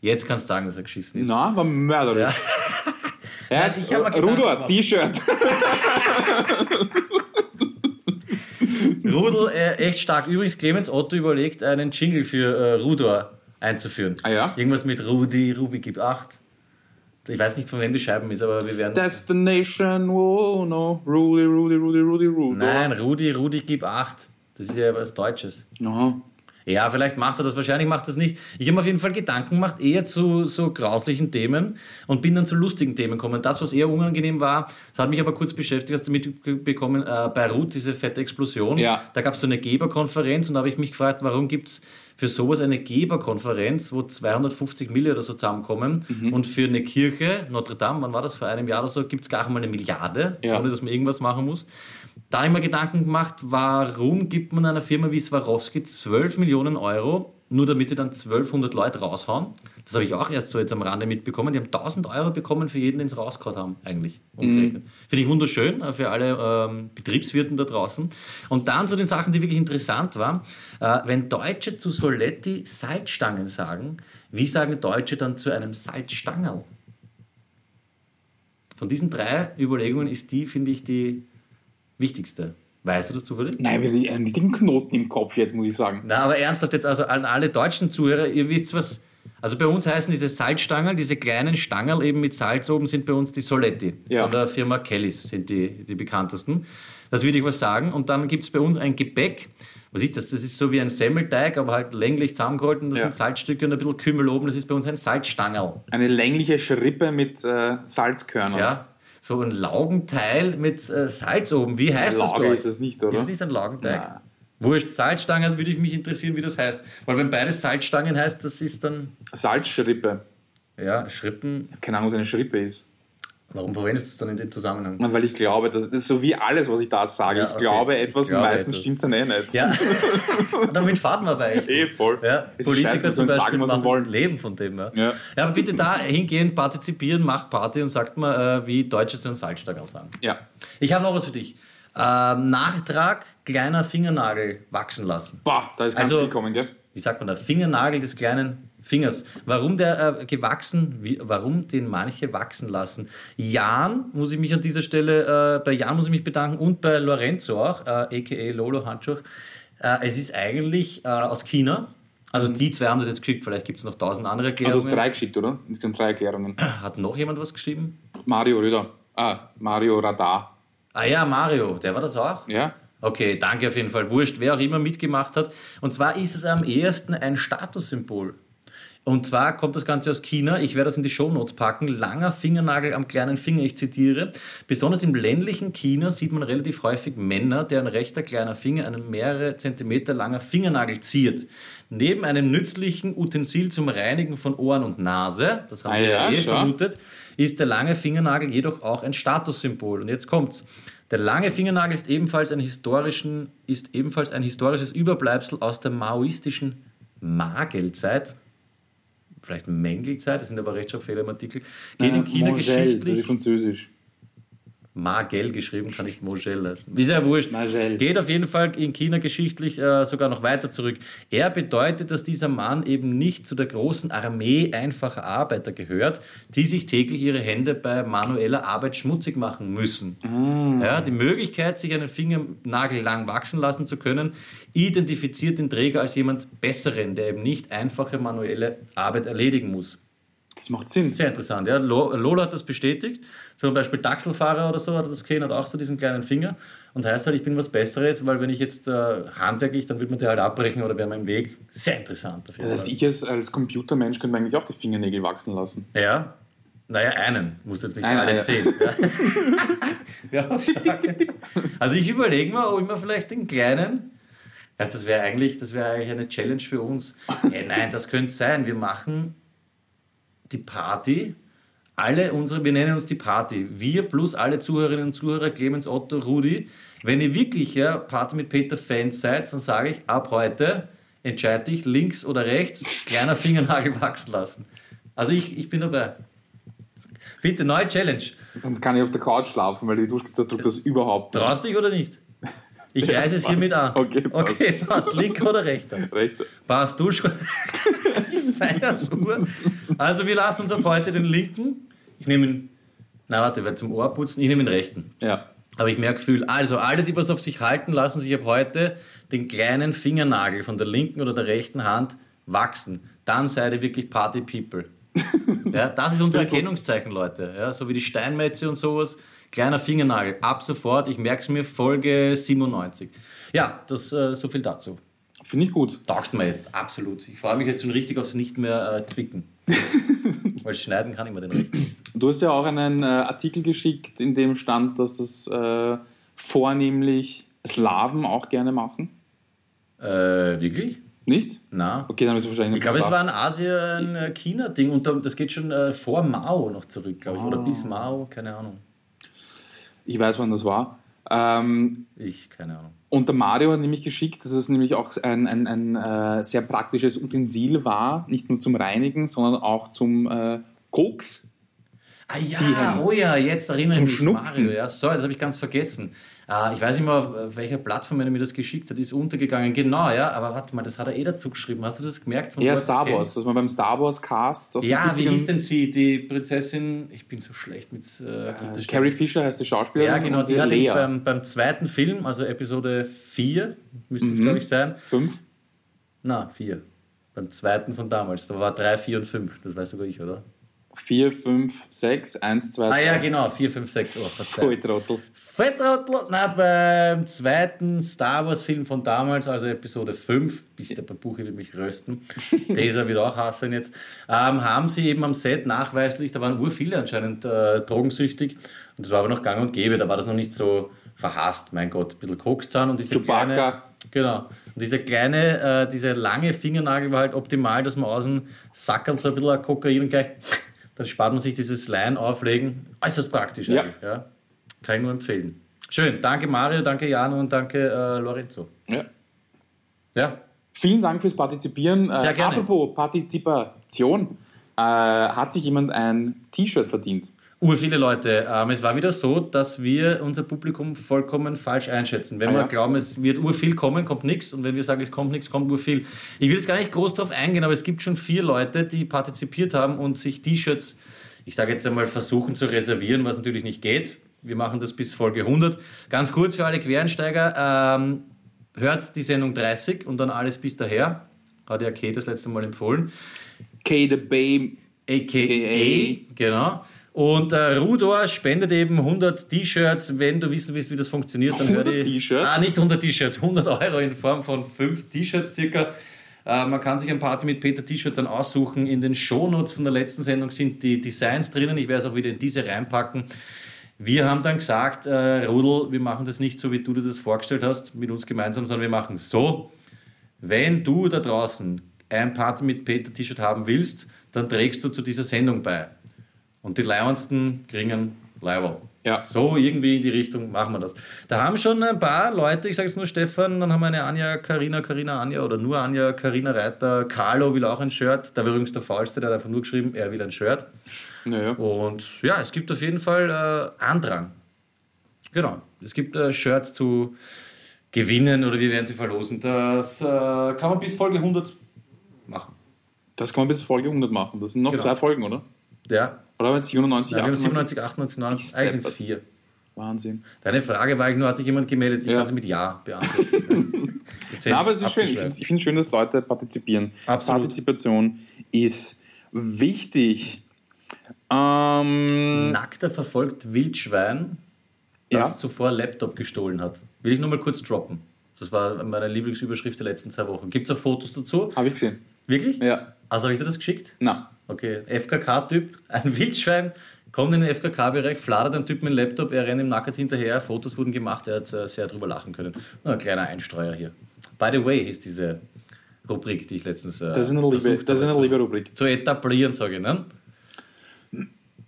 Jetzt kannst du sagen, dass er geschissen ist. Na, war mörderisch. Ja. *laughs* Nein, ich gemacht. T-Shirt. Rudel, äh, echt stark. Übrigens, Clemens Otto überlegt, einen Jingle für äh, Rudor einzuführen. Ah ja? Irgendwas mit Rudi, Ruby gibt 8. Ich weiß nicht, von wem die Scheiben ist, aber wir werden. Destination, oh no. Rudy, Rudy, Rudy, Rudy, Rudy. Nein, Rudi, Rudi gib 8. Das ist ja was Deutsches. Aha. Ja, vielleicht macht er das, wahrscheinlich macht er das nicht. Ich habe mir auf jeden Fall Gedanken gemacht, eher zu so grauslichen Themen und bin dann zu lustigen Themen gekommen. Das, was eher unangenehm war, das hat mich aber kurz beschäftigt, hast du mitbekommen, äh, Beirut, diese fette Explosion. Ja. Da gab es so eine Geberkonferenz und da habe ich mich gefragt, warum gibt es für sowas eine Geberkonferenz, wo 250 Millionen oder so zusammenkommen Mhm. und für eine Kirche, Notre Dame, wann war das, vor einem Jahr oder so, gibt es gar mal eine Milliarde, Ja. ohne dass man irgendwas machen muss. Da habe ich mir Gedanken gemacht, warum gibt man einer Firma wie Swarovski 12 Millionen Euro, nur damit sie dann 1200 Leute raushauen? Das habe ich auch erst so jetzt am Rande mitbekommen. Die haben 1000 Euro bekommen für jeden, den sie rausgehauen haben, eigentlich. Umgerechnet. Finde ich wunderschön äh, für alle ähm, Betriebswirten da draußen. Und dann zu den Sachen, die wirklich interessant waren. Äh, wenn Deutsche zu Soletti Salzstangen sagen, wie sagen Deutsche dann zu einem Salzstangerl? Von diesen drei Überlegungen ist die, finde ich, die wichtigste. Weißt du das zufällig? Nein, wir haben einen richtigen Knoten im Kopf jetzt, muss ich sagen. Na, aber ernsthaft jetzt, also an alle deutschen Zuhörer, ihr wisst was, also bei uns heißen diese Salzstangen, diese kleinen Stangerl eben mit Salz oben, sind bei uns die Soletti. Ja. Von der Firma Kellys sind die, die bekanntesten. Das würde ich was sagen. Und dann gibt es bei uns ein Gebäck. Was ist das? Das ist so wie ein Semmelteig, aber halt länglich zusammengehalten. Das Ja. sind Salzstücke und ein bisschen Kümmel oben. Das ist bei uns ein Salzstangerl. Eine längliche Schrippe mit äh, Salzkörnern. Ja, so ein Laugenteil mit äh, Salz oben. Wie heißt das bei Lauge euch? ist es nicht, oder? Ist es nicht ein Laugenteig? Nein. Wurscht, Salzstangen würde ich mich interessieren, wie das heißt. Weil wenn beides Salzstangen heißt, das ist dann, Salzschrippe. ja, Schrippen. Keine Ahnung, was eine Schrippe ist. Warum verwendest du es dann in dem Zusammenhang? Weil ich glaube, das ist so wie alles, was ich da sage. Ja, ich okay. glaube Ich etwas glaube und meistens stimmt es dann eh nicht. Ja, *laughs* damit fahren wir bei euch. Eh voll. Ja, Politiker zum Beispiel sagen, machen wollen. Leben von dem. Ja. Ja. ja, aber bitte da hingehen, partizipieren, macht Party und sagt mal, äh, wie Deutsche zu einem Salzstangerl sagen. Ja. Ich habe noch was für dich. Ähm, Nachtrag, kleiner Fingernagel wachsen lassen. Boah, da ist ganz Also- viel kommen, gell? Wie sagt man da? Fingernagel des kleinen Fingers. Warum der äh, gewachsen, wie, warum den manche wachsen lassen? Jan, muss ich mich an dieser Stelle, äh, bei Jan muss ich mich bedanken und bei Lorenzo auch, äh, aka Lolo Handschuh. Äh, es ist eigentlich äh, aus China. Also die zwei haben das jetzt geschickt, vielleicht gibt es noch tausend andere Aber du Erklärungen. hast drei geschickt, oder? Insgesamt drei Erklärungen. Hat noch jemand was geschrieben? Mario Röder. Ah, Mario Radar. Ah ja, Mario, der war das auch? Ja? Okay, danke auf jeden Fall. Wurscht, wer auch immer mitgemacht hat. Und zwar ist es am ehesten ein Statussymbol. Und zwar kommt das Ganze aus China. Ich werde das in die Shownotes packen. Langer Fingernagel am kleinen Finger. Ich zitiere. Besonders im ländlichen China sieht man relativ häufig Männer, deren rechter kleiner Finger einen mehrere Zentimeter langer Fingernagel ziert. Neben einem nützlichen Utensil zum Reinigen von Ohren und Nase, das haben Ah wir ja eh schon. vermutet, ist der lange Fingernagel jedoch auch ein Statussymbol. Und jetzt kommt's. Der lange Fingernagel ist ebenfalls, ein historischen, ist ebenfalls ein historisches Überbleibsel aus der maoistischen Magelzeit. Vielleicht Mengelzeit, das sind aber Rechtschreibfehler im Artikel. Geht in China Mongel, Das geschichtlich. ist französisch. Magel geschrieben, kann ich Mogel lassen. Ist ja wurscht. Magel. Geht auf jeden Fall in China geschichtlich äh, sogar noch weiter zurück. Er bedeutet, dass dieser Mann eben nicht zu der großen Armee einfacher Arbeiter gehört, die sich täglich ihre Hände bei manueller Arbeit schmutzig machen müssen. Ja, die Möglichkeit, sich einen Fingernagel lang wachsen lassen zu können, identifiziert den Träger als jemand Besseren, der eben nicht einfache manuelle Arbeit erledigen muss. Das macht Sinn. Sehr interessant. Ja, Lo- Lola hat das bestätigt. Zum Beispiel Taxelfahrer oder so hat er das gesehen, hat auch so diesen kleinen Finger und heißt halt, ich bin was Besseres, weil wenn ich jetzt äh, handwerklich, dann wird man die halt abbrechen oder wäre im Weg. Sehr interessant auf jeden Das heißt, ich als, als Computermensch könnte mir eigentlich auch die Fingernägel wachsen lassen. Ja. Naja, einen. Musst jetzt nicht alle ja. zehn. *laughs* Ja. ja. *laughs* Also ich überlege mal, ob ich mir vielleicht den kleinen. Ja, das wäre eigentlich, das wäre eigentlich eine Challenge für uns. Ja, nein, das könnte sein. Wir machen die Party. Alle unsere, wir nennen uns die Party. Wir plus alle Zuhörerinnen und Zuhörer, Clemens, Otto, Rudi. Wenn ihr wirklich ja, Party mit Peter Fans seid, dann sage ich, ab heute entscheide ich, links oder rechts, kleiner Fingernagel wachsen lassen. Also ich, ich bin dabei. Bitte, neue Challenge. Dann kann ich auf der Couch schlafen, weil die Duschkizze tut das überhaupt nicht. Traust dich oder nicht? Ich Ja, reiße es hiermit an. Okay, passt. okay passt. Linker oder rechter? Recht. Passt, du schon. *laughs* Feiersuhr. Also wir lassen uns ab heute den linken. Ich nehme ihn, na warte, weil zum Ohr putzen, ich nehme den rechten. Ja. Aber ich merke Gefühl, also alle, die was auf sich halten, lassen sich ab heute den kleinen Fingernagel von der linken oder der rechten Hand wachsen. Dann seid ihr wirklich Party People. *laughs* Ja, das ist unser. Erkennungszeichen, Leute. Ja, so wie die Steinmetze und sowas. Kleiner Fingernagel. Ab sofort, ich merke es mir, Folge 97. Ja, das äh, so viel dazu. Finde ich gut. Taugt mir jetzt, absolut. Ich freue mich jetzt schon richtig aufs nicht mehr äh, zwicken. *laughs* Weil schneiden kann ich mir den nicht. Du hast ja auch einen äh, Artikel geschickt, in dem stand, dass es äh, vornehmlich Slawen auch gerne machen. Äh, wirklich? Nicht? Na. Okay, dann ist es wahrscheinlich Ich glaube, es war ein Asien-China-Ding und da- das geht schon äh, vor Mao noch zurück, glaube ich. Oder bis Mao, keine Ahnung. Ich weiß, wann das war. Ähm, Ich, keine Ahnung. und der Mario hat nämlich geschickt, dass es nämlich auch ein, ein, ein äh, sehr praktisches Utensil war, nicht nur zum Reinigen, sondern auch zum äh, Koks. Ah ja, Ziehen. oh ja, jetzt erinnere Zum ich mich, Schnupfen. Mario. Ja, sorry, das habe ich ganz vergessen. Äh, ich weiß nicht mehr, auf welcher Plattform er mir das geschickt hat, ist untergegangen. Genau, ja, aber warte mal, das hat er eh dazu geschrieben. Hast du das gemerkt? Von Ja, wo das Star? Wars, dass man beim Star Wars Cast Ja, wie 70ern hieß denn sie, die Prinzessin? Ich bin so schlecht mit äh, Äh. Carrie Fisher heißt die Schauspielerin. Ja, genau, die hat Lea. beim, beim zweiten Film, also Episode 4, müsste es, Mhm. glaube ich, sein. Fünf. Na, 4. Beim zweiten von damals. Da war 3, 4 und 5. Das weiß sogar ich, oder? 4, 5, 6, 1, 2, Ah ja, genau, 4, 5, 6. Oh, verzeih. Volltrottel. Fettrottel, na, beim zweiten Star Wars Film von damals, also Episode 5, bis der Buche wird mich rösten, *laughs* dieser wird auch hassen jetzt, ähm, haben sie eben am Set nachweislich, da waren ur viele anscheinend äh, drogensüchtig und das war aber noch gang und gäbe, da war das noch nicht so verhasst, mein Gott, ein bisschen Kokszahn und diese Chewbacca. kleine, genau, und dieser kleine, äh, dieser lange Fingernagel war halt optimal, dass man außen sackern so ein bisschen Kokain und gleich, dann spart man sich dieses Line auflegen, äußerst praktisch Ja. eigentlich, ja. Kann ich nur empfehlen. Schön, danke Mario, danke Jano und danke äh, Lorenzo. Ja. Ja, Vielen Dank fürs Partizipieren. Sehr äh, gerne. Apropos Partizipation, äh, hat sich jemand ein T-Shirt verdient? Ur viele Leute. Ähm, es war wieder so, dass wir unser Publikum vollkommen falsch einschätzen. Wenn Ah, wir ja? glauben, es wird ur viel kommen, kommt nichts. Und wenn wir sagen, es kommt nichts, kommt ur viel. Ich will jetzt gar nicht groß darauf eingehen, aber es gibt schon vier Leute, die partizipiert haben und sich T-Shirts, ich sage jetzt einmal, versuchen zu reservieren, was natürlich nicht geht. Wir machen das bis Folge 100. Ganz kurz für alle Quereinsteiger. Ähm, hört die Sendung 30 und dann alles bis daher. Hat ja Kay das letzte Mal empfohlen. Kay the Bay. AKA, genau. Und äh, Rudor spendet eben 100 T-Shirts. Wenn du wissen willst, wie das funktioniert, dann hör 100 die. T-Shirts? Ah, nicht 100 T-Shirts, 100 Euro in Form von 5 T-Shirts circa. Äh, man kann sich ein Party mit Peter T-Shirt dann aussuchen. In den Shownotes von der letzten Sendung sind die Designs drinnen. Ich werde es auch wieder in diese reinpacken. Wir haben dann gesagt, äh, Rudel, wir machen das nicht so, wie du dir das vorgestellt hast, mit uns gemeinsam, sondern wir machen es so. Wenn du da draußen ein Party mit Peter T-Shirt haben willst, dann trägst du zu dieser Sendung bei. Und die Leihendsten kriegen Leihwall. Ja. So irgendwie in die Richtung machen wir das. Da haben schon ein paar Leute, ich sage jetzt nur Stefan, dann haben wir eine Anja, Karina, Karina, Anja oder nur Anja, Karina Reiter, Carlo will auch ein Shirt. Da war übrigens der Faulste, der hat einfach nur geschrieben, er will ein Shirt. Naja. Und ja, es gibt auf jeden Fall äh, Andrang. Genau. Es gibt äh, Shirts zu gewinnen oder wir werden sie verlosen. Das äh, kann man bis Folge 100 machen. Das kann man bis Folge 100 machen. Das sind noch Genau. zwei Folgen, oder? Ja. Oder haben wir 97, ja wir haben 98? 97, 98, 99, eigentlich sind es vier. Wahnsinn. Deine Frage war eigentlich nur, hat sich jemand gemeldet? Ich Ja. kann sie mit Ja beantworten. *laughs* Na, aber es ist schön. Ich finde find schön, dass Leute partizipieren. Absolut. Partizipation ist wichtig. Ähm, Nackter verfolgt Wildschwein, das Ja. zuvor Laptop gestohlen hat. Will ich nur mal kurz droppen. Das war meine Lieblingsüberschrift der letzten zwei Wochen. Gibt es auch Fotos dazu? Habe ich gesehen. Wirklich? Ja. Also habe ich dir das geschickt? Na, Okay, FKK-Typ, ein Wildschwein, kommt in den FKK-Bereich, fladert einem Typen mit dem Laptop, er rennt ihm nackert hinterher, Fotos wurden gemacht, er hat äh, sehr drüber lachen können. Nur ein kleiner Einstreuer hier. By the way ist diese Rubrik, die ich letztens äh, das ist eine liebe, das ist eine liebe Rubrik. zu etablieren, sage ich. Ne?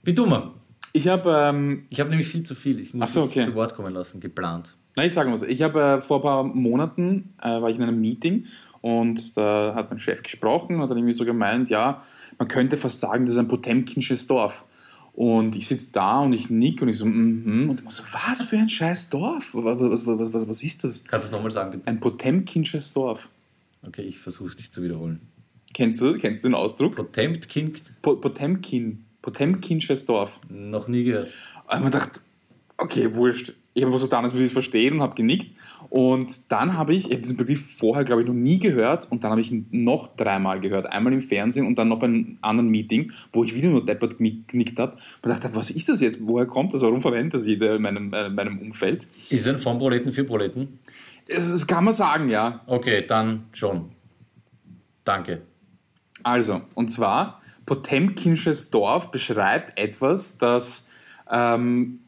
Wie du mal. Ich habe, ähm, Ich habe nämlich viel zu viel, ich muss so, okay. zu Wort kommen lassen, geplant. na, ich sage mal so, ich habe äh, vor ein paar Monaten, äh, war ich in einem Meeting und da hat mein Chef gesprochen und hat dann irgendwie so gemeint, ja, man könnte fast sagen, das ist ein Potemkinsches Dorf. Und ich sitze da und ich nick und ich so, mhm. Und ich so, was für ein scheiß Dorf? Was, was, was, was, was ist das? Kannst du es nochmal sagen, bitte? Ein Potemkinsches Dorf. Okay, ich versuche es dich zu wiederholen. Kennst du, kennst du den Ausdruck? Potemkin, Po Potemkin. Potemkinsches Dorf. noch nie gehört. Und man dachte, okay, wurscht. Ich habe so getan, als würde ich es verstehen und habe genickt. Und dann habe ich, ich habe diesen Begriff vorher, glaube ich, noch nie gehört und dann habe ich ihn noch dreimal gehört. Einmal im Fernsehen und dann noch bei einem anderen Meeting, wo ich wieder nur deppert genickt habe. Und dachte, was ist das jetzt? Woher kommt das? Warum verwendet das jeder in meinem, äh, meinem Umfeld? Ist es ein von Proleten für Proleten? Das, das kann man sagen, ja. Okay, dann schon. Danke. Also, und zwar, Potemkinsches Dorf beschreibt etwas, das ähm,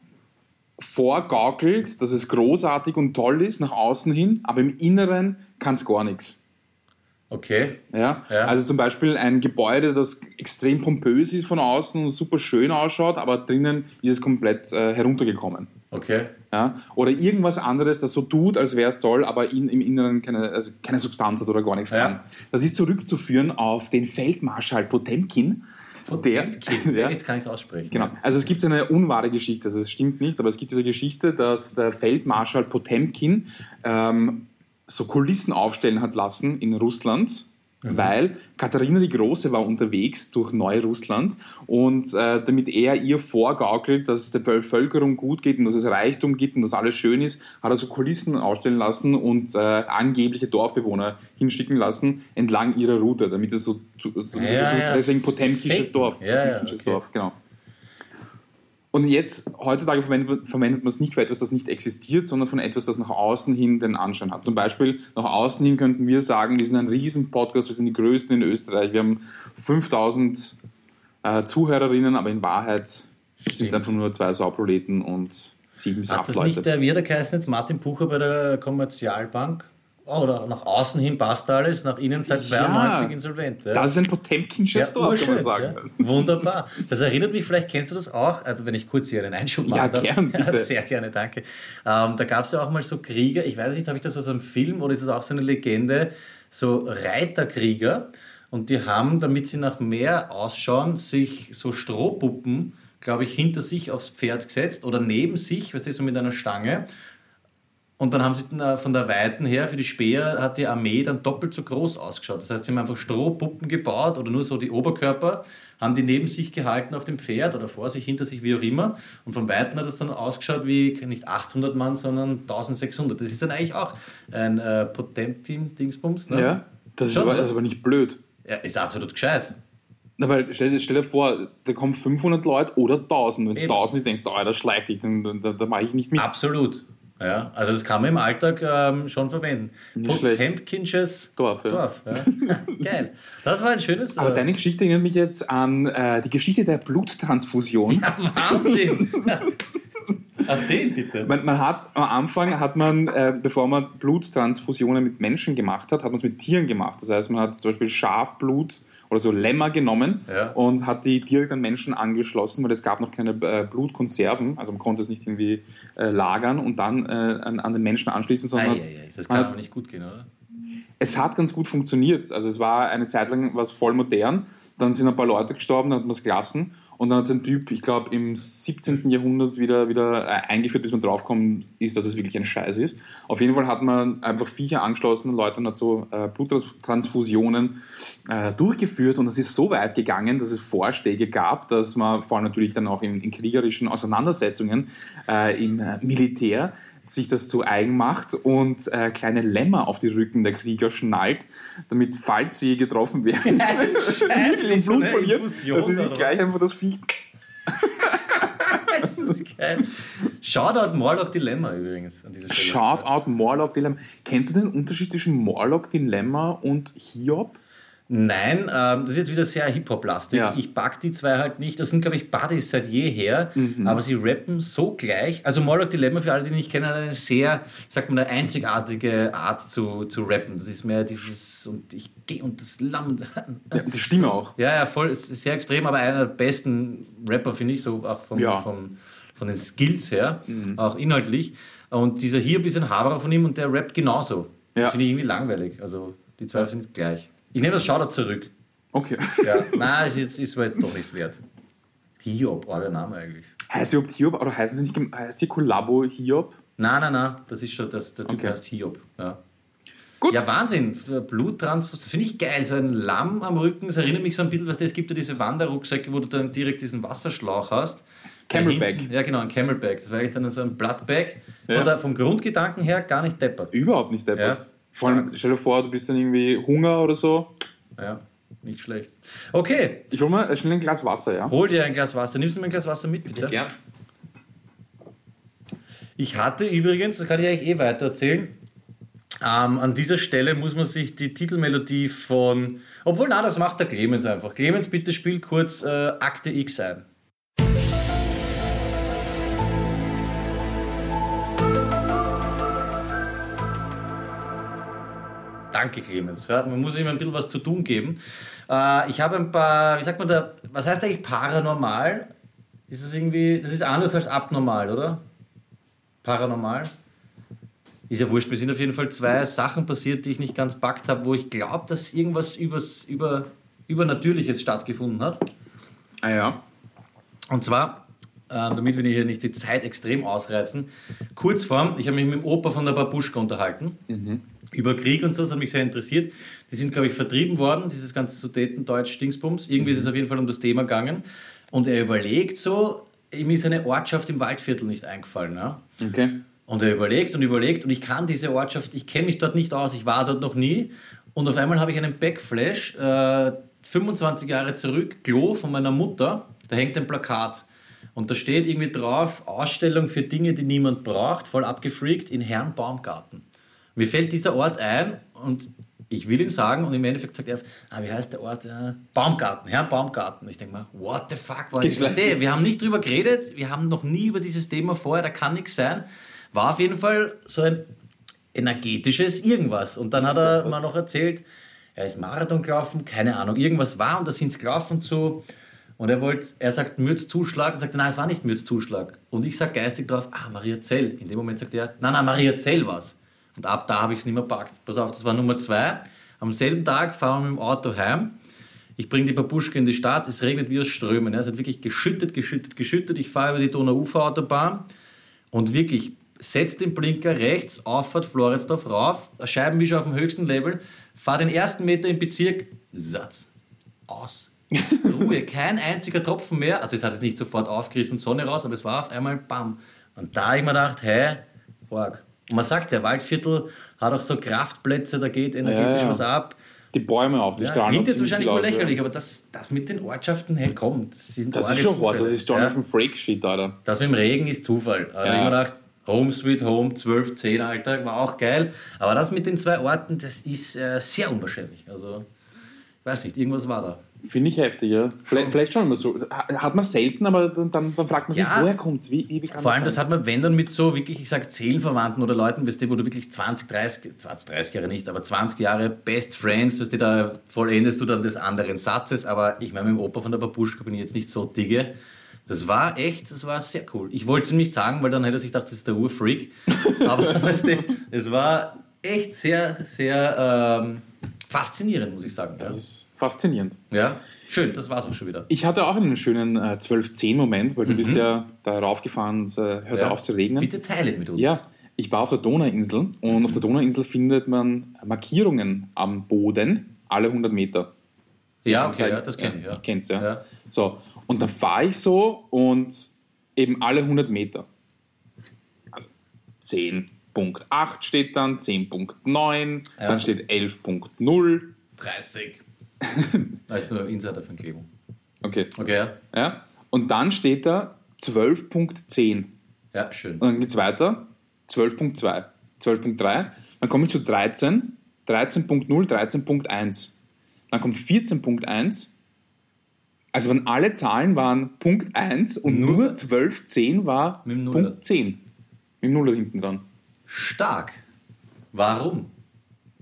vorgaukelt, dass es großartig und toll ist nach außen hin, aber im Inneren kann es gar nichts. Okay. Ja? Ja. Also zum Beispiel ein Gebäude, das extrem pompös ist von außen und super schön ausschaut, aber drinnen ist es komplett äh, heruntergekommen. Okay. Ja? Oder irgendwas anderes, das so tut, als wäre es toll, aber in, im Inneren keine, also keine Substanz hat oder gar nichts Ja. kann. Das ist zurückzuführen auf den Feldmarschall Potemkin. Der, ja, *laughs* Jetzt kann ich es aussprechen. Genau. Also es gibt eine unwahre Geschichte, also es stimmt nicht, aber es gibt diese Geschichte, dass der Feldmarschall Potemkin ähm, so Kulissen aufstellen hat lassen in Russland, weil Katharina die Große war unterwegs durch Neurussland und äh, damit er ihr vorgaukelt, dass es der Bevölkerung gut geht und dass es Reichtum gibt und dass alles schön ist, hat er so Kulissen aufstellen lassen und äh, angebliche Dorfbewohner hinschicken lassen entlang ihrer Route, damit es so, so Ja, ja. deswegen Potemkinsches Fake. Dorf. Ja, ja, okay. Dorf, genau. Und jetzt, heutzutage verwendet, verwendet man es nicht für etwas, das nicht existiert, sondern von etwas, das nach außen hin den Anschein hat. Zum Beispiel, nach außen hin könnten wir sagen, wir sind ein riesen Podcast, wir sind die größten in Österreich, wir haben 5000 äh, Zuhörerinnen, aber in Wahrheit sind es einfach nur zwei Sauproleten und sieben bis Hat das Leute. nicht der, wie hat der geheißen jetzt, Martin Pucher bei der Kommerzialbank? Oh, oder nach außen hin passt alles, nach innen seit 92 Ja. insolvent. Ja. das ist ein Potemkinsches Dorf, kann man sagen. Ja. Wunderbar. Das erinnert mich, vielleicht kennst du das auch, also wenn ich kurz hier einen Einschub machen Ja, darf. gern, *laughs* bitte. sehr gerne, danke. Ähm, da gab es ja auch mal so Krieger, ich weiß nicht, habe ich das aus einem Film oder ist es auch so eine Legende, so Reiterkrieger und die haben, damit sie nach mehr ausschauen, sich so Strohpuppen glaube ich, hinter sich aufs Pferd gesetzt oder neben sich, weißt du, so mit einer Stange. Und dann haben sie dann von der Weiten her, für die Speer hat die Armee dann doppelt so groß ausgeschaut. Das heißt, sie haben einfach Strohpuppen gebaut oder nur so die Oberkörper, haben die neben sich gehalten auf dem Pferd oder vor sich, hinter sich, wie auch immer. Und von Weitem hat es dann ausgeschaut wie nicht 800 Mann, sondern 1600. Das ist dann eigentlich auch ein äh, Potemkin-Dingsbums. Ne? Ja, das ist Schon, aber, oder? das ist aber nicht blöd. Ja, ist absolut gescheit. Na, weil stell, dir- stell dir vor, da kommen 500 Leute oder 1000. Wenn es Eben. 1000 ist, denkst du, oh, das schleicht dich, dann, dann, da, da mache ich nicht mit. Absolut. Ja, also das kann man im Alltag ähm, schon verwenden. Potemkinsches Dorf, ja. Dorf. Ja. *laughs* Geil. Das war ein schönes. Aber äh, deine Geschichte erinnert mich jetzt an äh, die Geschichte der Bluttransfusion. Wahnsinn. *laughs* Erzähl bitte. Man, man hat am Anfang hat man, äh, bevor man Bluttransfusionen mit Menschen gemacht hat, hat man es mit Tieren gemacht. Das heißt, man hat zum Beispiel Schafblut oder so Lämmer genommen Ja. und hat die direkt an Menschen angeschlossen, weil es gab noch keine äh, Blutkonserven, also man konnte es nicht irgendwie äh, lagern und dann äh, an, an den Menschen anschließen, sondern hat, Eieiei, das kann hat- nicht gut gehen, oder? es hat ganz gut funktioniert. Also es war eine Zeit lang was voll modern. Dann sind ein paar Leute gestorben, dann hat man es gelassen. Und dann hat es ein Typ, ich glaube, im 17. Jahrhundert wieder, wieder äh, eingeführt, bis man draufkommt, ist, dass es wirklich ein Scheiß ist. Auf jeden Fall hat man einfach Viecher angeschlossen und Leute hat so äh, Bluttransfusionen äh, durchgeführt. Und es ist so weit gegangen, dass es Vorschläge gab, dass man vor allem natürlich dann auch in, in kriegerischen Auseinandersetzungen äh, im äh, Militär sich das zu eigen macht und äh, kleine Lämmer auf die Rücken der Krieger schnallt, damit, falls sie getroffen werden, *laughs* Scheiße, nicht so Blut eine verlieren, Infusion dass sie sich gleich einfach das Viech... *laughs* Das ist geil. Shoutout Morlock Dilemma übrigens an dieser Stelle. Shoutout Morlock Dilemma. Kennst du den Unterschied zwischen Morlock Dilemma und Hiob? Nein, ähm, das ist jetzt wieder sehr Hip-Hop-lastig. Ja. Ich pack die zwei halt nicht. Das sind, glaube ich, Buddies seit jeher, Mhm. aber sie rappen so gleich. Also Morlock Dilemma, für alle, die nicht kennen, hat eine sehr, sagt man, eine einzigartige Art zu, zu rappen. Das ist mehr dieses und ich gehe und das Lamm. Ja, die Stimme auch. Ja, ja, voll, sehr extrem, aber einer der besten Rapper, finde ich, so auch vom, Ja. vom, von den Skills her, auch inhaltlich. Und dieser hier ein bisschen Haberer von ihm und der rappt genauso. Ja. Das finde ich irgendwie langweilig. Also die zwei sind gleich. Ich nehme das Shoutout zurück. Okay. Ja. *laughs* Nein, ist, jetzt, ist mir jetzt doch nicht wert. Hiob, oh, der Name eigentlich. Heißt überhaupt Hiob oder heißt sie nicht heißt sie Kollabo Hiob? Nein, nein, nein, das ist schon, das, der Typ Okay. heißt Hiob. Ja. Gut. Ja, Wahnsinn. Bluttransfusion, das finde ich geil. So ein Lamm am Rücken, das erinnert mich so ein bisschen, was es gibt ja diese Wanderrucksäcke, wo du dann direkt diesen Wasserschlauch hast. Camelback. Hinten- Ja, genau, ein Camelback. Das war eigentlich dann so ein Bloodbag. Von Ja. der, vom Grundgedanken her gar nicht deppert. Überhaupt nicht deppert. Ja. Vor allem, stell dir vor, du bist dann irgendwie Hunger oder so. Ja, nicht schlecht. Okay, Ich hol mal schnell ein Glas Wasser, ja? hol dir ein Glas Wasser. Nimmst du mir ein Glas Wasser mit, bitte? gern. Ich hatte übrigens, das kann ich eigentlich eh weiter erzählen, ähm, an dieser Stelle muss man sich die Titelmelodie von. Obwohl, na, das macht der Clemens einfach. Clemens, bitte spiel kurz äh, Akte X ein. Danke, Clemens. Ja, man muss ihm ein bisschen was zu tun geben. Äh, ich habe ein paar, wie sagt man da, was heißt eigentlich paranormal? Ist das irgendwie, das ist anders als abnormal, oder? Paranormal? Ist ja wurscht, mir sind auf jeden Fall zwei Sachen passiert, die ich nicht ganz packt habe, wo ich glaube, dass irgendwas übers, über, Übernatürliches stattgefunden hat. Ah ja. Und zwar, ähm, damit wir hier nicht die Zeit extrem ausreizen, Kurzform, ich habe mich mit dem Opa von der Babuschka unterhalten, über Krieg und so, das hat mich sehr interessiert. Die sind, glaube ich, vertrieben worden, dieses ganze Sudetendeutsch-Dingsbums. Irgendwie ist es auf jeden Fall um das Thema gegangen. Und er überlegt so, ihm ist eine Ortschaft im Waldviertel nicht eingefallen. Ja? Okay. Und er überlegt und überlegt und ich kann diese Ortschaft, ich kenne mich dort nicht aus, ich war dort noch nie. Und auf einmal habe ich einen Backflash, äh, 25 Jahre zurück, Klo von meiner Mutter, da hängt ein Plakat. Und da steht irgendwie drauf, Ausstellung für Dinge, die niemand braucht, voll abgefreakt, in Herrn Baumgarten. Mir fällt dieser Ort ein und ich will ihn sagen und im Endeffekt sagt er, ah, wie heißt der Ort? Äh, Baumgarten, Herrn Baumgarten. Ich denke mal, what the fuck? War ich. Verstehe, wir haben nicht drüber geredet, wir haben noch nie über dieses Thema vorher, da kann nichts sein. War auf jeden Fall so ein energetisches Irgendwas. Und dann hat er mal noch erzählt, er ist Marathon gelaufen, keine Ahnung, irgendwas war und da sind sie gelaufen zu. Und er wollte, er sagt Mürzzuschlag und sagt, nein, es war nicht Mürzzuschlag. Und ich sage geistig drauf, ah, Maria Zell. In dem Moment sagt er, nein, nein, Maria Zell war's. Und ab da habe ich es nicht mehr packt. Pass auf, das war Nummer zwei. Am selben Tag fahren wir mit dem Auto heim. Ich bringe die Babuschke in die Stadt, es regnet wie aus Strömen. Ja. Es hat wirklich geschüttet, geschüttet, geschüttet. Ich fahre über die Donau-Ufer-Autobahn und wirklich setzt den Blinker rechts, Auffahrt Floridsdorf rauf, Scheibenwischer auf dem höchsten Level, fahr den ersten Meter im Bezirk, Satz, aus. *laughs* Ruhe, kein einziger Tropfen mehr. Also es hat jetzt nicht sofort aufgerissen, Sonne raus, aber es war auf einmal BAM. Und da habe ich mir gedacht, hä, Org. Und man sagt ja, Waldviertel hat auch so Kraftplätze, da geht energetisch Ja, ja. was ab. Die Bäume auch, die Ja, strahlen klingt jetzt wahrscheinlich aus, lächerlich, ja. aber das, das mit den Ortschaften, hey komm, das sind Das ist schon hart, das Zufälle. ist Jonathan Frakes-Shit, Alter. Das mit dem Regen ist Zufall. Da habe ich Ja. mir gedacht, Home Sweet Home, 12, 10, Alter, war auch geil. Aber das mit den zwei Orten, das ist äh, sehr unwahrscheinlich. Also, ich weiß nicht, irgendwas war da. Finde ich heftig, ja. Vielleicht, vielleicht schon immer so. Ha- Hat man selten, aber dann, dann, dann fragt man sich, Ja. woher kommt's? Wie, wie, kann Vor allem, das sein? hat man, wenn dann mit so wirklich, ich sag Seelenverwandten oder Leuten, weißt du, wo du wirklich 20, 30, 20, 30 Jahre nicht, aber 20 Jahre Best Friends, weißt du, da vollendest du dann des anderen Satzes. Aber ich meine, mit dem Opa von der Babuschka bin ich jetzt nicht so digge. Das war echt, das war sehr cool. Ich wollte es ihm nicht sagen, weil dann hätte er sich gedacht, das ist der Urfreak. *laughs* Aber weißt du, es war echt sehr, sehr ähm, faszinierend, muss ich sagen. Ja. Das faszinierend. ja. Schön, das war's auch schon wieder. Ich hatte auch einen schönen äh, 12-10-Moment, weil du bist ja da raufgefahren und äh, hört Ja. auf zu regnen. Bitte teile mit uns. Ja, ich war auf der Donauinsel und auf der Donauinsel findet man Markierungen am Boden alle 100 Meter. ja okay, ja, das kenne ich. Ja. Kennst du, ja. Ja. So, und da fahre ich so und eben alle 100 Meter. Also 10.8 steht dann, 10.9, Ja. dann steht 11.0. 30. *laughs* das ist nur Insiderverklebung. Okay, Okay, ja. ja. Und dann steht da 12.10. Ja, schön. Und dann geht es weiter, 12.2, 12.3, dann komme ich zu 13, 13.0, 13.1. Dann kommt 14.1. Also waren alle Zahlen waren Punkt 1 und Nur- nur 12.10 war Mit dem Nuller. Punkt 10. Mit dem Nuller hinten dran. Stark. Warum?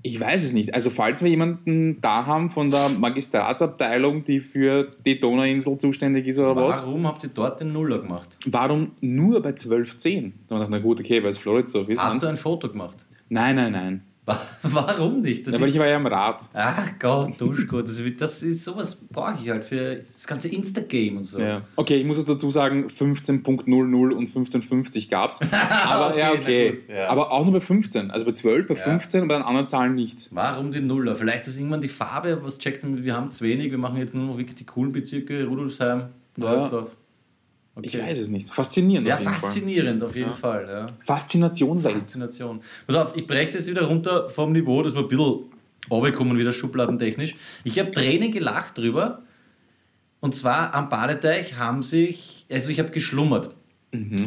Ich weiß es nicht. Also falls wir jemanden da haben von der Magistratsabteilung, die für die Donauinsel zuständig ist oder was, Warum habt ihr dort den Nuller gemacht? warum nur bei 12.10? Da haben wir gedacht, na gut, okay, weil es Floridsdorf ist. Hast du ein Foto gemacht? Nein, nein, nein. Wa- Warum nicht? Das Ja, weil ich war ja am Rad. ach Gott, Duschgott, das, das ist sowas brauche ich halt für das ganze Insta-Game und so. Ja. Okay, ich muss auch dazu sagen, 15.00 und 15.50 gab es. Aber ja, Okay, na okay. gut, ja. Aber auch nur bei 15. Also bei 12, bei Ja. 15 und bei den anderen Zahlen nicht. Warum den Nuller? Vielleicht ist irgendwann die Farbe, was checkt wir haben zu wenig, wir machen jetzt nur noch wirklich die coolen Bezirke, Rudolfsheim, Neusdorf. Ich weiß es nicht. Faszinierend. Ja, auf jeden Fall. faszinierend auf jeden Fall. Ja. Faszination Welt. Faszination. Pass auf, ich breche jetzt wieder runter vom Niveau, dass wir ein bisschen runterkommen, wieder schubladentechnisch. Ich habe Tränen gelacht drüber. Und zwar am Badeteich haben sich, also ich habe geschlummert.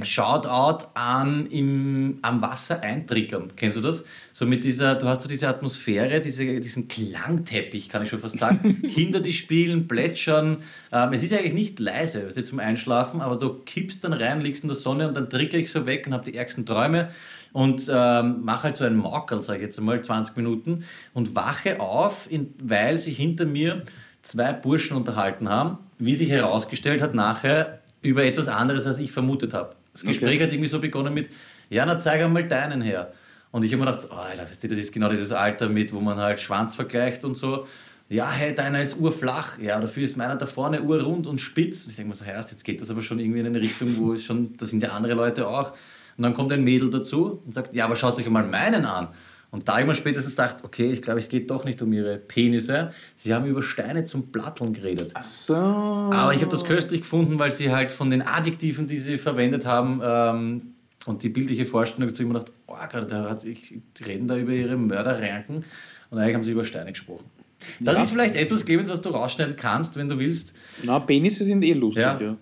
Shoutout an im, am Wasser eintrickern. Kennst du das? So mit dieser, du hast so diese Atmosphäre, diese, diesen Klangteppich, kann ich schon fast sagen. *laughs* Kinder, die spielen, plätschern. Ähm, es ist eigentlich nicht leise, weißt du, zum Einschlafen, aber du kippst dann rein, liegst in der Sonne und dann tricke ich so weg und habe die ärgsten Träume und ähm, mache halt so einen Maukerl, sage ich jetzt einmal, 20 Minuten und wache auf, in, weil sich hinter mir zwei Burschen unterhalten haben, wie sich herausgestellt hat nachher über etwas anderes, als ich vermutet habe. Das Gespräch hat irgendwie so begonnen mit, ja, na zeig einmal deinen her. Und ich habe mir gedacht, oh, Alter, weißt du, das ist genau dieses Alter mit, wo man halt Schwanz vergleicht und so. Ja, hey, deiner ist urflach. Ja, dafür ist meiner da vorne urrund und spitz. Und ich denke mir so, hey, jetzt geht das aber schon irgendwie in eine Richtung, wo es schon, da sind ja andere Leute auch. Und dann kommt ein Mädel dazu und sagt, ja, aber schaut euch mal meinen an. Und da habe ich mir spätestens gedacht, okay, ich glaube, es geht doch nicht um ihre Penisse. Sie haben über Steine zum Platteln geredet. Ach so. Aber ich habe das köstlich gefunden, weil sie halt von den Adjektiven, die sie verwendet haben, ähm, und die bildliche Vorstellung dazu immer gedacht, oh, gerade da hat ich, die reden da über ihre Mörderranken und eigentlich haben sie über Steine gesprochen. Das Ja. ist vielleicht etwas, Clemens, was du rausschneiden kannst, wenn du willst. Na, Penisse sind eh lustig, Ja. ja.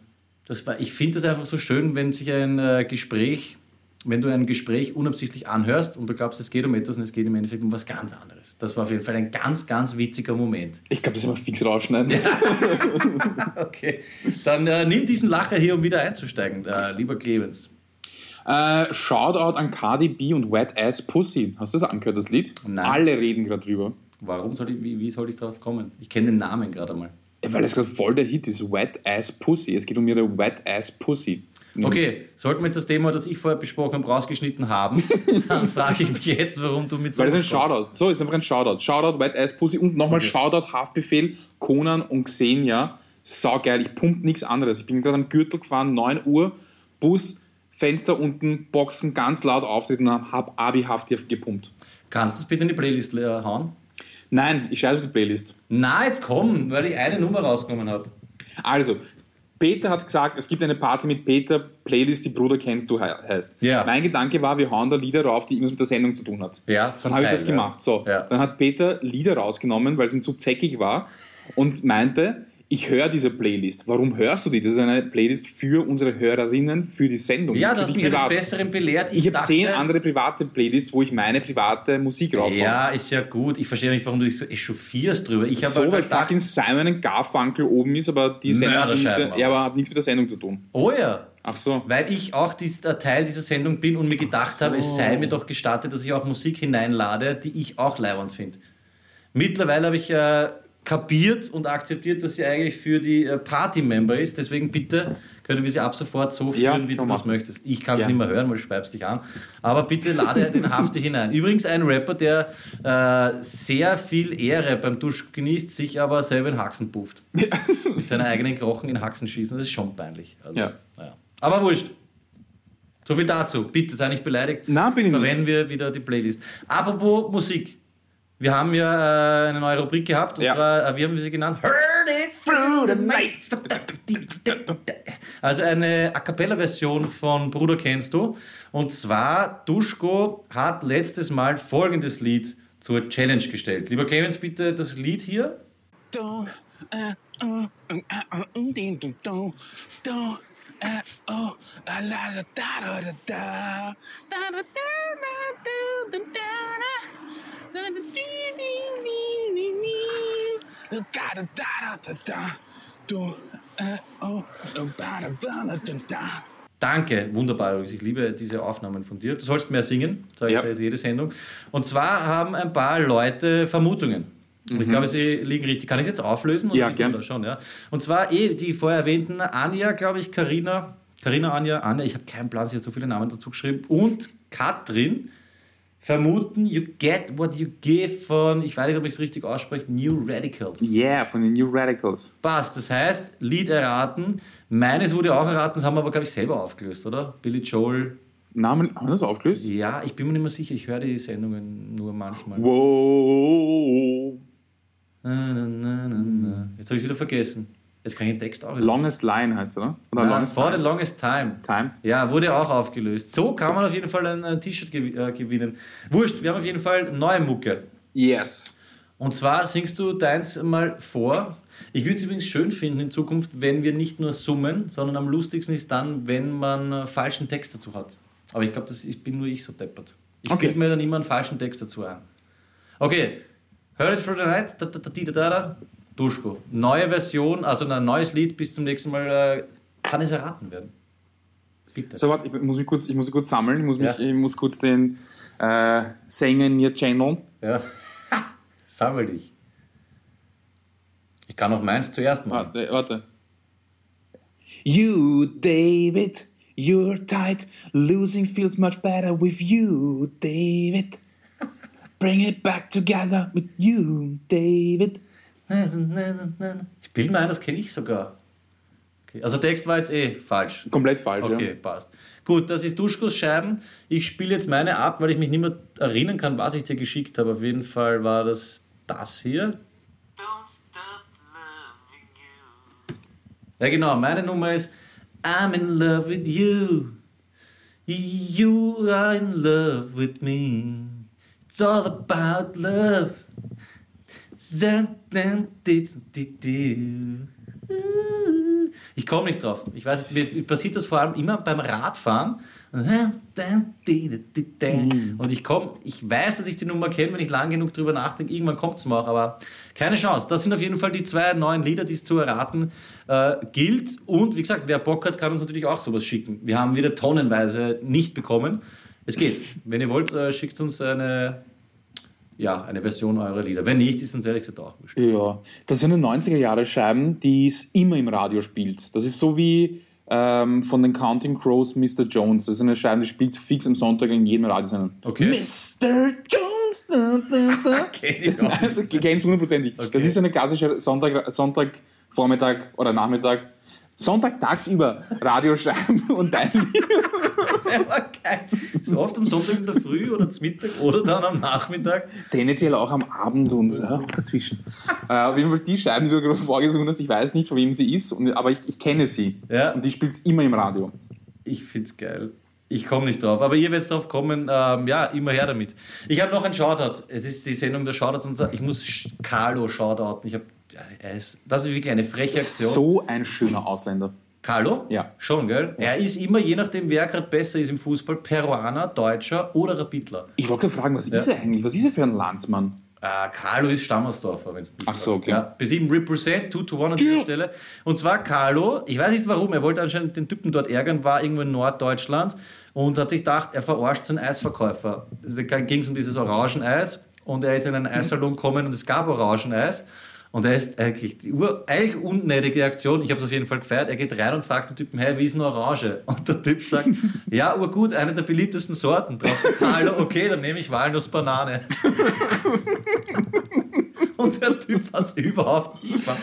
Das war, ich finde das einfach so schön, wenn sich ein äh, Gespräch, wenn du ein Gespräch unabsichtlich anhörst und du glaubst, es geht um etwas und es geht im Endeffekt um was ganz anderes. Das war auf jeden Fall ein ganz, ganz witziger Moment. Ich glaube, das werden wir fix rausschneiden. *laughs* Okay, dann äh, nimm diesen Lacher hier, um wieder einzusteigen, äh, lieber Clemens. Äh, Shoutout an Cardi B und Wet Ass Pussy. Hast du das angehört, das Lied? Nein. Alle reden gerade drüber. Warum soll ich, wie, wie soll ich darauf kommen? Ich kenne den Namen gerade mal. Ja, Weil es gerade voll der Hit ist. Wet Ass Pussy. Es geht um ihre Wet Ass Pussy. Okay, sollten wir jetzt das Thema, das ich vorher besprochen habe, rausgeschnitten haben, *laughs* dann frage ich mich jetzt, warum du mit so Weil das ist ein Shoutout. So, ist einfach ein Shoutout. Shoutout, White Ass Pussy und nochmal Okay. Shoutout, Haftbefehl, Conan und Xenia. Saugeil, ich pump nichts anderes. Ich bin gerade am Gürtel gefahren, 9 Uhr, Bus, Fenster unten, Boxen ganz laut auftreten und hab Abi Hafti gepumpt. Kannst du es bitte in die Playlist äh, hauen? Nein, ich scheiße auf die Playlist. Na, jetzt komm, weil ich eine Nummer rausgenommen habe. Also, Peter hat gesagt, es gibt eine Party mit Peter, Playlist, die Bruder kennst du he- heißt. Ja. Mein Gedanke war, wir hauen da Lieder rauf, die irgendwas mit der Sendung zu tun hat. Ja, zum Dann habe ich das gemacht. So, Ja. dann hat Peter Lieder rausgenommen, weil es ihm zu zäckig war und meinte, ich höre diese Playlist. Warum hörst du die? Das ist eine Playlist für unsere Hörerinnen, für die Sendung. Ja, du hast mich eines privat. Besseren belehrt. Ich habe dachte- zehn andere private Playlists, wo ich meine private Musik rauf Ja, ist ja gut. Ich verstehe nicht, warum du dich so echauffierst drüber. Ich habe So, halt weil gedacht, fucking Simon Garfunkel oben ist, aber die Sendung Mörderscheiben, ja, aber hat nichts mit der Sendung zu tun. oh ja, Ach so. weil ich auch dies, äh, Teil dieser Sendung bin und mir gedacht habe, es sei mir doch gestattet, dass ich auch Musik hineinlade, die ich auch leibend finde. Mittlerweile habe ich äh, kapiert und akzeptiert, dass sie eigentlich für die äh, Party-Member ist. Deswegen bitte können wir sie ab sofort so führen, Ja, wie du das möchtest. Ich kann es Ja. nicht mehr hören, weil du schreibst dich an. Aber bitte lade den Hafte hinein. Übrigens ein Rapper, der äh, sehr viel Ehre beim Dusch genießt, sich aber selber in Haxen pufft. *laughs* Mit seiner eigenen Krochen in Haxen schießen. Das ist schon peinlich. Also, Ja. naja. Aber wurscht. So viel dazu. Bitte sei nicht beleidigt. Nein, bin ich nicht. Verwenden wir wieder die Playlist. Apropos Musik. Wir haben ja äh, eine neue Rubrik gehabt und Ja. zwar, äh, wie haben wir sie genannt? Heard it through the night. Also eine A Cappella-Version von Bruder kennst du. Und zwar, Duschko hat letztes Mal folgendes Lied zur Challenge gestellt. Lieber Clemens, bitte das Lied hier. do uh uh uh uh um do uh oh a la la da da da da da da da da da da da da Danke, wunderbar. übrigens. Ich liebe diese Aufnahmen von dir. Du sollst mehr singen, sage ich Ja. dir jetzt jede Sendung. Und zwar haben ein paar Leute Vermutungen. Und ich glaube, sie liegen richtig. Kann ich es jetzt auflösen? Mhm. Ja, liegt gern. man da Schon, ja. Und zwar eh die vorher erwähnten Anja, glaube ich, Karina, Karina, Anja, Anja, ich habe keinen Plan, sie hat so viele Namen dazu geschrieben. Und Katrin vermuten You Get What You Give von, ich weiß nicht, ob ich es richtig ausspreche, New Radicals. Yeah, von den New Radicals. Passt, das heißt, Lied erraten. Meines wurde auch erraten, das haben wir aber, glaube ich, selber aufgelöst, oder? Billy Joel. Namen, haben wir das aufgelöst? Ja, ich bin mir nicht mehr sicher, ich höre die Sendungen nur manchmal. Wow. Na, na, na. Jetzt habe ich wieder vergessen. Jetzt kann ich den Text auch wieder. Longest Line heißt er, oder? Oder Na, Longest for the Time. longest time. Time. Ja, wurde auch aufgelöst. So kann man auf jeden Fall ein, ein T-Shirt gew äh, gewinnen. Wurscht, wir haben auf jeden Fall neue Mucke. Yes. Und zwar singst du deins mal vor. Ich würde es übrigens schön finden in Zukunft, wenn wir nicht nur summen, sondern am lustigsten ist dann, wenn man äh, falschen Text dazu hat. Aber ich glaube, das ich bin nur ich so deppert. Ich Okay. bilde mir dann immer einen falschen Text dazu ein. Okay, Heard It Through the Night, da, da, da, da, da, da, Duschko. Neue Version, also ein neues Lied bis zum nächsten Mal. Äh, kann es erraten werden? Bitte. So, warte, ich muss mich kurz, ich muss mich kurz sammeln. Ich muss, mich, Ja. ich muss kurz den äh, Sänger in mir channeln. Ja. *laughs* Sammel dich. Ich kann auch meins zuerst machen. Warte, warte. You, David, you're tight. Losing feels much better with you, David. *laughs* Bring it back together with you, David. Ich bilde mir ein, das kenne ich sogar. Okay. Also Text war jetzt eh falsch. Komplett falsch, Okay, passt. Gut, das ist Duschkos Scheiben. Ich spiele jetzt meine ab, weil ich mich nicht mehr erinnern kann, was ich dir geschickt habe. Auf jeden Fall war das das hier. Don't stop loving you. Ja, genau. Meine Nummer ist I'm in love with you. You are in love with me. It's all about love. Ich komme nicht drauf. Ich weiß, mir passiert das vor allem immer beim Radfahren. Und ich komme, ich weiß, dass ich die Nummer kenne, wenn ich lang genug drüber nachdenke. Irgendwann kommt es mir auch, aber keine Chance. Das sind auf jeden Fall die zwei neuen Lieder, die es zu erraten äh, gilt. Und wie gesagt, wer Bock hat, kann uns natürlich auch sowas schicken. Wir haben wieder tonnenweise nicht bekommen. Es geht. Wenn ihr wollt, äh, schickt uns eine, ja, eine Version eurer Lieder. Wenn nicht, ist uns ehrlich gesagt auch wurscht. Ja, das sind 90er Jahre Scheiben, die es immer im Radio spielt. Das ist so wie ähm, von den Counting Crows Mr. Jones. Das ist eine Scheibe, die spielt fix am Sonntag in jedem Radiosender. Okay. Mr. Jones! Da, da, da. Kenn ich auch das kennst hundertprozentig. Okay. Das ist so eine klassische Sonntag, Sonntagvormittag oder Nachmittag. Sonntag tagsüber Radioscheiben und dein Lied. *laughs* Der war geil. So oft am Sonntag in der Früh oder zum Mittag oder dann am Nachmittag. Tendenziell auch am Abend und ja, dazwischen. äh, auf jeden Fall die Scheiben, die du gerade vorgesungen hast, ich weiß nicht, von wem sie ist, und, aber ich, ich kenne sie. Ja. Und die spielt immer im Radio. Ich find's geil. Ich komme nicht drauf, aber ihr werdet drauf kommen. Ähm, ja, immer her damit. Ich habe noch einen Shoutout. Es ist die Sendung der Shoutouts und ich muss Carlo shoutouten. Ich habe, er ist, das ist wirklich eine freche Aktion. So ein schöner Ausländer. Carlo? Ja. Schon, gell? Er ist immer, je nachdem, wer gerade besser ist im Fußball, Peruaner, Deutscher oder Rapidler. Ich wollte fragen, was ist er eigentlich? Was ist er für ein Landsmann? Äh, Carlo ist Stammersdorfer, wenn es nicht Ach so, okay. Ja, B7 Represent, 2 to 1 an dieser Stelle. Und zwar Carlo, ich weiß nicht warum, er wollte anscheinend den Typen dort ärgern, war irgendwo in Norddeutschland und hat sich gedacht, er verarscht seinen Eisverkäufer. Es ging um dieses Orangeneis und er ist in einen Eissalon gekommen und es gab Orangeneis. Und er ist eigentlich die ur, eigentlich unnötige Aktion. Ich habe es auf jeden Fall gefeiert. Er geht rein und fragt den Typen, hey, wie ist eine Orange? Und der Typ sagt, *laughs* ja, urgut, eine der beliebtesten Sorten. Drauf Carlo, okay, dann nehme ich Walnuss-Banane. *laughs* Und der Typ hat es überhaupt nicht gemacht.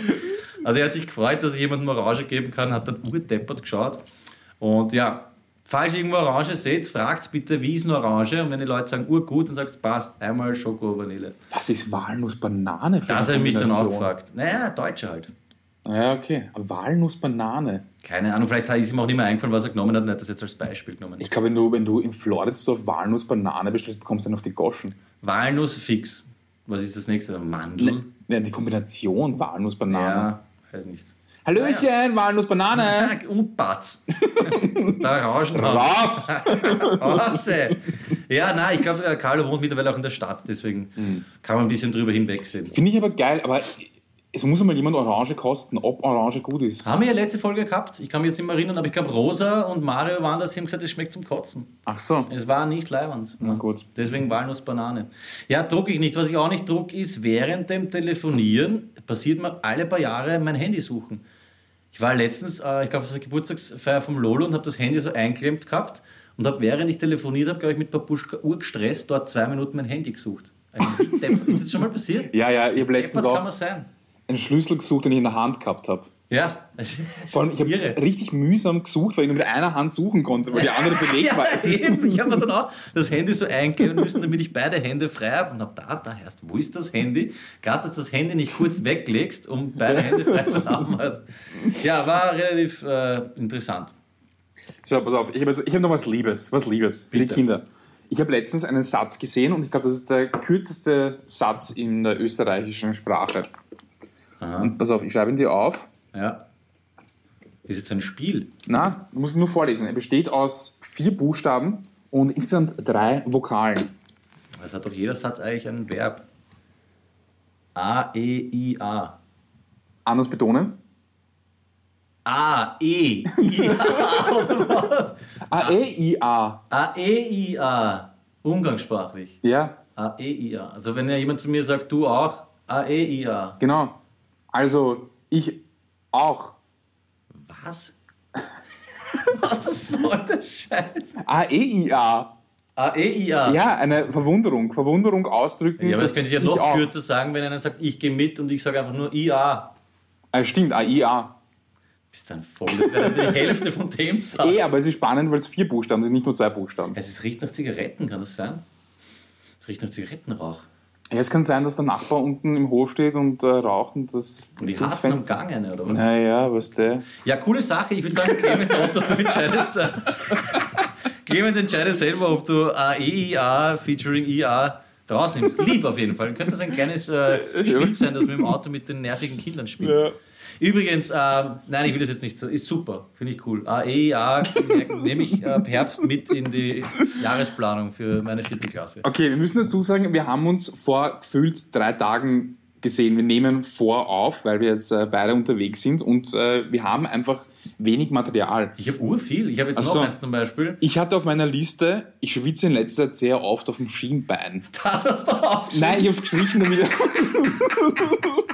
Also er hat sich gefreut, dass er jemandem Orange geben kann, hat dann urdeppert geschaut. Und ja, falls ihr irgendwo Orange seht, fragt bitte, wie ist eine Orange? Und wenn die Leute sagen, urgut, dann sagt es, passt, einmal Schoko, Vanille. Was ist Walnuss-Banane für Das habe ich mich dann auch gefragt. Naja, Deutsche halt. Ja, okay. Walnuss-Banane. Keine Ahnung, vielleicht ist ihm auch nicht mehr eingefallen, was er genommen hat und er hat das jetzt als Beispiel genommen. Ich glaube, wenn du, wenn du in Floridsdorf Walnuss-Banane bestellst, bekommst du dann auf die Goschen. Walnuss fix. Was ist das nächste? Mandel? Ja, die Kombination Walnuss-Banane. Ja, weiß nicht. Hallöchen, Walnuss-Banane. Und Batz. *laughs* da Rauschen Was? Rasse. Ja, nein, ich glaube, Carlo wohnt mittlerweile auch in der Stadt, deswegen Mhm. kann man ein bisschen drüber hinwegsehen. Finde ich aber geil, aber es muss mal jemand Orange kosten, ob Orange gut ist. Haben wir ja letzte Folge gehabt, ich kann mich jetzt nicht mehr erinnern, aber ich glaube, Rosa und Mario waren das, die haben gesagt, es schmeckt zum Kotzen. Ach so. Es war nicht leibend. Na gut. Deswegen Walnuss Banane. Ja, druck ich nicht. Was ich auch nicht druck, ist während dem Telefonieren passiert mir alle paar Jahre mein Handy suchen. Ich war letztens, äh, ich glaube, das war Geburtstagsfeier vom Lolo und habe das Handy so einklemmt gehabt und habe, während ich telefoniert habe, glaube ich, mit Babuschka urgestresst dort zwei Minuten mein Handy gesucht. Ist das schon mal passiert? Ja, ja, ich habe letztens Deppert kann auch man sein. einen Schlüssel gesucht, den ich in der Hand gehabt habe. Ja. *laughs* Vor allem, ich habe richtig mühsam gesucht, weil ich nur mit einer Hand suchen konnte, weil die andere *laughs* belegt Ja, war. Ist- eben. Ich habe mir dann auch das Handy so einklemmen müssen, damit ich beide Hände frei habe. Und habe da, da erst, wo ist das Handy? Gerade, dass du das Handy nicht kurz weglegst, um beide Hände frei zu haben. Also, ja, war relativ äh, interessant. So, pass auf, ich habe ich hab noch was Liebes, was Liebes für die Bitte. Kinder. Ich habe letztens einen Satz gesehen und ich glaube, das ist der kürzeste Satz in der österreichischen Sprache. Und pass auf, ich schreibe ihn dir auf. Ja. Ist jetzt ein Spiel. Na, du musst ihn nur vorlesen. Er besteht aus vier Buchstaben und insgesamt drei Vokalen. Es hat doch jeder Satz eigentlich ein Verb. A, E, I, A. Anders betonen. A, E, I, A. Oder was? A-E-I-A. A, E, I, A. Umgangssprachlich. Ja, A, E, I, A. Also wenn ja jemand zu mir sagt, du auch, A, E, I, A. genau. Also, ich auch. Was? *laughs* Was soll der Scheiß? A-E-I-A. A, E, I, A. Ja, eine Verwunderung. Verwunderung ausdrücken. Ja, aber das könnte ich ja ich noch auch. kürzer sagen, wenn einer sagt, ich gehe mit und ich sage einfach nur IA. Ah, stimmt, A-I-A. Bist dann voll. Das wäre dann die Hälfte von dem *laughs* Satz. Eh, aber es ist spannend, weil es vier Buchstaben sind, nicht nur zwei Buchstaben. Es riecht nach Zigaretten, kann das sein? Es riecht nach Zigarettenrauch. Ja, es kann sein, dass der Nachbar unten im Hof steht und äh, raucht und das. Und die Harzen am Gang eine, oder was? Naja, was der. Ja, coole Sache. Ich würde sagen, Clemens Otto, du entscheidest. äh, Clemens entscheidet selber, ob du AEIA featuring IA rausnimmst. Lieb auf jeden Fall. Könnte das ein kleines äh, Spiel sein, das wir im Auto mit den nervigen Kindern spielen. Übrigens, ähm, nein, ich will das jetzt nicht so. Ist super, finde ich cool. AEIA nehme ich äh, ab Herbst mit in die Jahresplanung für meine vierte Klasse. Okay, wir müssen dazu sagen, wir haben uns vor gefühlt drei Tagen gesehen. Wir nehmen vor auf, weil wir jetzt äh, beide unterwegs sind und äh, wir haben einfach wenig Material. Ich habe urviel. Ich habe jetzt Ach noch eins zum Beispiel. Ich hatte auf meiner Liste, ich schwitze in letzter Zeit sehr oft auf dem Schienbein. *laughs* Das hast du aufgeschrieben. Nein, ich habe es gestrichen damit. *laughs*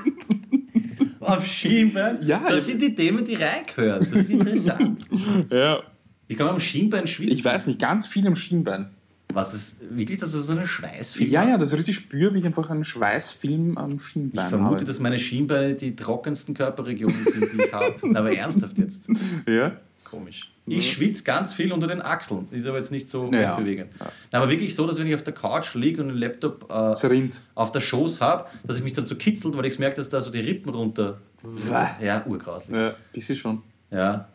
Am Schienbein? Ja, Das sind die Themen, die reingehören. Das ist interessant. *laughs* Ja. Wie kann man am Schienbein schwitzen? Ich weiß nicht, ganz viel am Schienbein. Was ist wirklich, dass du so einen Schweißfilm Ja, hast? ja, das ist richtig spür, wie ich einfach einen Schweißfilm am Schienbein Ich vermute, habe. dass meine Schienbeine die trockensten Körperregionen sind, die ich habe. *laughs* Aber ernsthaft jetzt. Ja. Komisch. Ich schwitze ganz viel unter den Achseln. Ist aber jetzt nicht so Ja. bewegend. Aber wirklich so, dass wenn ich auf der Couch liege und den Laptop äh, auf der Schoß habe, dass ich mich dann so kitzelt, weil ich merke, dass da so die Rippen runter. Ja, urgrauslich. Ja, bisschen schon. Ja.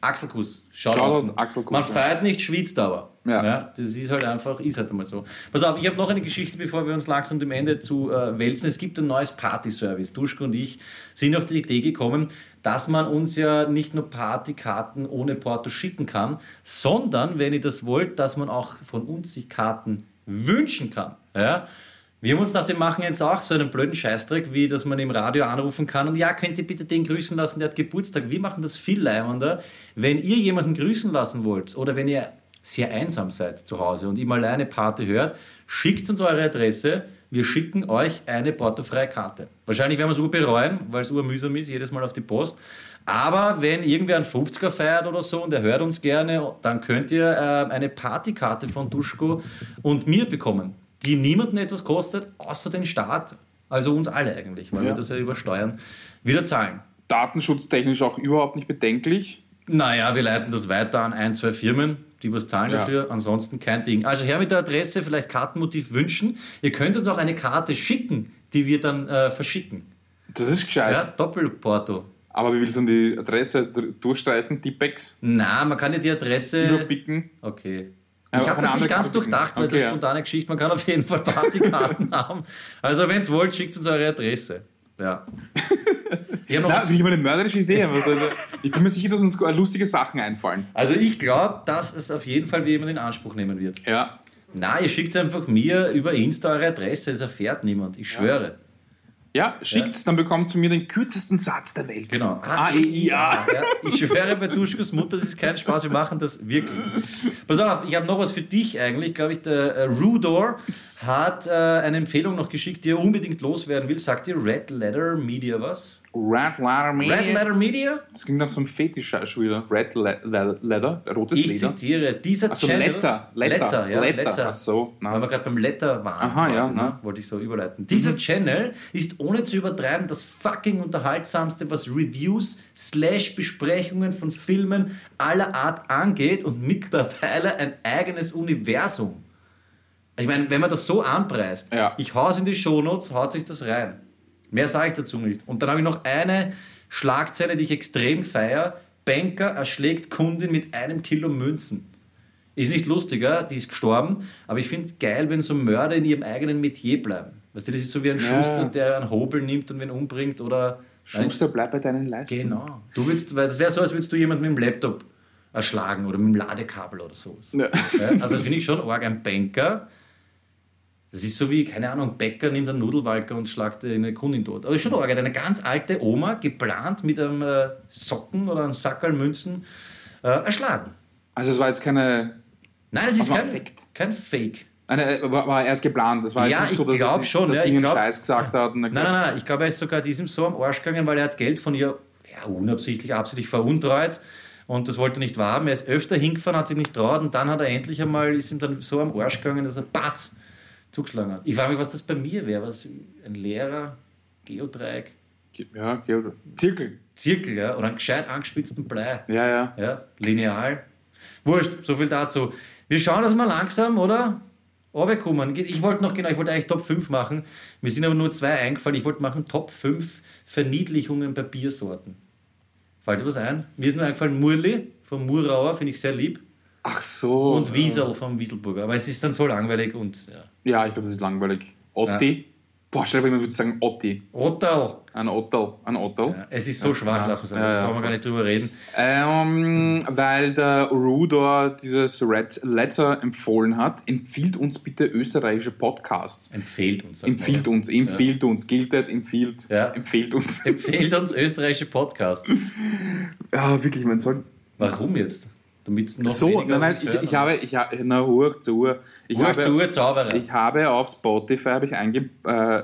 Achselkuss. Shoutout. Achselkuss, Man ja. feiert nicht, schwitzt aber. Ja. das ist halt einfach, ist halt einmal so. Pass auf, ich habe noch eine Geschichte, bevor wir uns langsam dem Ende zu äh, wälzen. Es gibt ein neues Party-Service. Duschko und ich sind auf die Idee gekommen, dass man uns ja nicht nur Partykarten ohne Porto schicken kann, sondern, wenn ihr das wollt, dass man auch von uns sich Karten wünschen kann. Ja? Wir haben uns nach dem Machen jetzt auch so einen blöden Scheißdreck, wie dass man im Radio anrufen kann und ja, könnt ihr bitte den grüßen lassen, der hat Geburtstag. Wir machen das viel leimender. Wenn ihr jemanden grüßen lassen wollt oder wenn ihr sehr einsam seid zu Hause und ihm alleine Party hört, schickt uns eure Adresse. Wir schicken euch eine portofreie Karte. Wahrscheinlich werden wir es ur bereuen, weil es urmühsam ist, jedes Mal auf die Post. Aber wenn irgendwer einen 50er feiert oder so und er hört uns gerne, dann könnt ihr äh, eine Partykarte von Duschko und mir bekommen, die niemanden etwas kostet, außer den Staat. Also uns alle eigentlich, weil Ja. wir das ja über Steuern wieder zahlen. Datenschutztechnisch auch überhaupt nicht bedenklich. Naja, wir leiten das weiter an ein, zwei Firmen, die was zahlen Ja. dafür. Ansonsten kein Ding. Also her mit der Adresse, vielleicht Kartenmotiv wünschen. Ihr könnt uns auch eine Karte schicken, die wir dann äh, verschicken. Das ist gescheit. Ja, Doppelporto. Aber wie willst du denn die Adresse dr- durchstreichen? Tippex? Na, man kann ja die Adresse. Überpicken? Okay. Ich habe eine das nicht ganz Karte durchdacht, weil Okay, eine ja. spontane Geschichte. Man kann auf jeden Fall Partykarten *laughs* haben. Also, wenn es wollt, schickt uns eure Adresse. Ja. Ich hab noch Na, immer eine mörderische Idee. aber Ich bin mir sicher, dass uns lustige Sachen einfallen. also, ich glaube, dass es auf jeden Fall jemand in Anspruch nehmen wird. Ja. Na, ihr schickt einfach mir über Insta eure Adresse, es erfährt niemand. Ich schwöre. Ja, schickt's, dann bekommt zu mir den kürzesten Satz der Welt. Genau. A-E-I-A. Ja, ich schwöre bei Duschkos Mutter, das ist kein Spaß, wir machen das wirklich. Pass auf, ich habe noch was für dich eigentlich, glaube ich, der äh, Rudor hat äh, eine Empfehlung noch geschickt, die er unbedingt loswerden will. Sagt dir Red Letter Media was? Red Leather Media. Red Letter Media? Das klingt nach so einem Fetisch schon wieder. Red Le Le Leather, rotes Ich Leder. zitiere, dieser Achso, Channel... Letter. Letter. Letter, ja, Letter. Letter. Ach so. Weil Na. wir gerade beim Letter waren. Aha, ja, ne? Wollte ich so überleiten. Dieser Channel ist ohne zu übertreiben das fucking unterhaltsamste, was Reviews slash Besprechungen von Filmen aller Art angeht und mittlerweile ein eigenes Universum. Ich meine, wenn man das so anpreist, Ja. ich hau's in die Shownotes, haut sich das rein. Mehr sage ich dazu nicht. Und dann habe ich noch eine Schlagzeile, die ich extrem feiere. Banker erschlägt Kundin mit einem Kilo Münzen. Ist nicht lustiger, die ist gestorben, aber ich finde es geil, wenn so Mörder in ihrem eigenen Metier bleiben. Weißt du, das ist so wie ein Ja. Schuster, der einen Hobel nimmt und wen umbringt oder. Schuster, bleib bei deinen Leisten. Genau. Du willst, weil das wäre so, als würdest du jemanden mit dem Laptop erschlagen oder mit dem Ladekabel oder sowas. Ja. Ja, also das finde ich schon arg. Ein Banker, das ist so wie, keine Ahnung, Bäcker nimmt einen Nudelwalker und schlagt eine Kundin tot. Aber ist schon arg. Eine ganz alte Oma, geplant mit einem äh, Socken oder einem Sackerl Münzen, äh, erschlagen. Also es war jetzt keine... Nein, das ist kein, kein Fake. Eine, war, erst geplant. Das war Ja, jetzt nicht so, ich dass, glaub er, schon, dass ja, sie einen glaub- Scheiß gesagt hat. Und dann Nein, gesagt, nein, nein, ich glaube, er ist sogar diesem so am Arsch gegangen, weil er hat Geld von ihr ja, unabsichtlich, absichtlich veruntreut und das wollte er nicht wahrhaben. Er ist öfter hingefahren, hat sich nicht traut und dann hat er endlich einmal, ist ihm dann so am Arsch gegangen, dass er Batz zugeschlagen hat. Ich frage mich, was das bei mir wäre. Was, ein Lehrer, Geodreieck, Ja, Georg. Zirkel. Zirkel, ja, oder einen gescheit angespitzten Blei. Ja, ja. Ja, lineal. Wurscht, so viel dazu. Wir schauen das mal langsam, oder? Runterkommen. Ich wollte noch, genau, ich wollte eigentlich Top 5 machen. Mir sind aber nur zwei eingefallen. Ich wollte machen Top 5 Verniedlichungen bei Biersorten. Fällt dir was ein? Mir ist nur eingefallen Murli vom Murauer, finde ich sehr lieb. Ach so. Und Wiesel vom Wieselburger. Aber es ist dann so langweilig und ja. Ja, ich glaube, das ist langweilig. Otti. Boah, stell dir vor, jemand würde sagen Otti. Ottal. Ein Ottel. Ein Ottel. Ja, es ist so schwach, Ja. lass uns sagen. Ja, Da ja, brauchen wir gar nicht drüber reden. Ähm, weil der Rudor dieses Red Letter empfohlen hat, empfiehlt uns bitte österreichische Podcasts. Empfehlt uns. Empfiehlt uns, empfiehlt uns, giltet, empfiehlt, Ja. empfiehlt uns. Empfehlt uns österreichische Podcasts. *laughs* Ja, wirklich, man soll. Warum jetzt? Damit noch So, weil uns ich, hören. ich habe, ich habe, na, hoch zu Uhr. Ich Hoch habe, zu, Zauberer. ich habe auf Spotify habe ich einge, äh,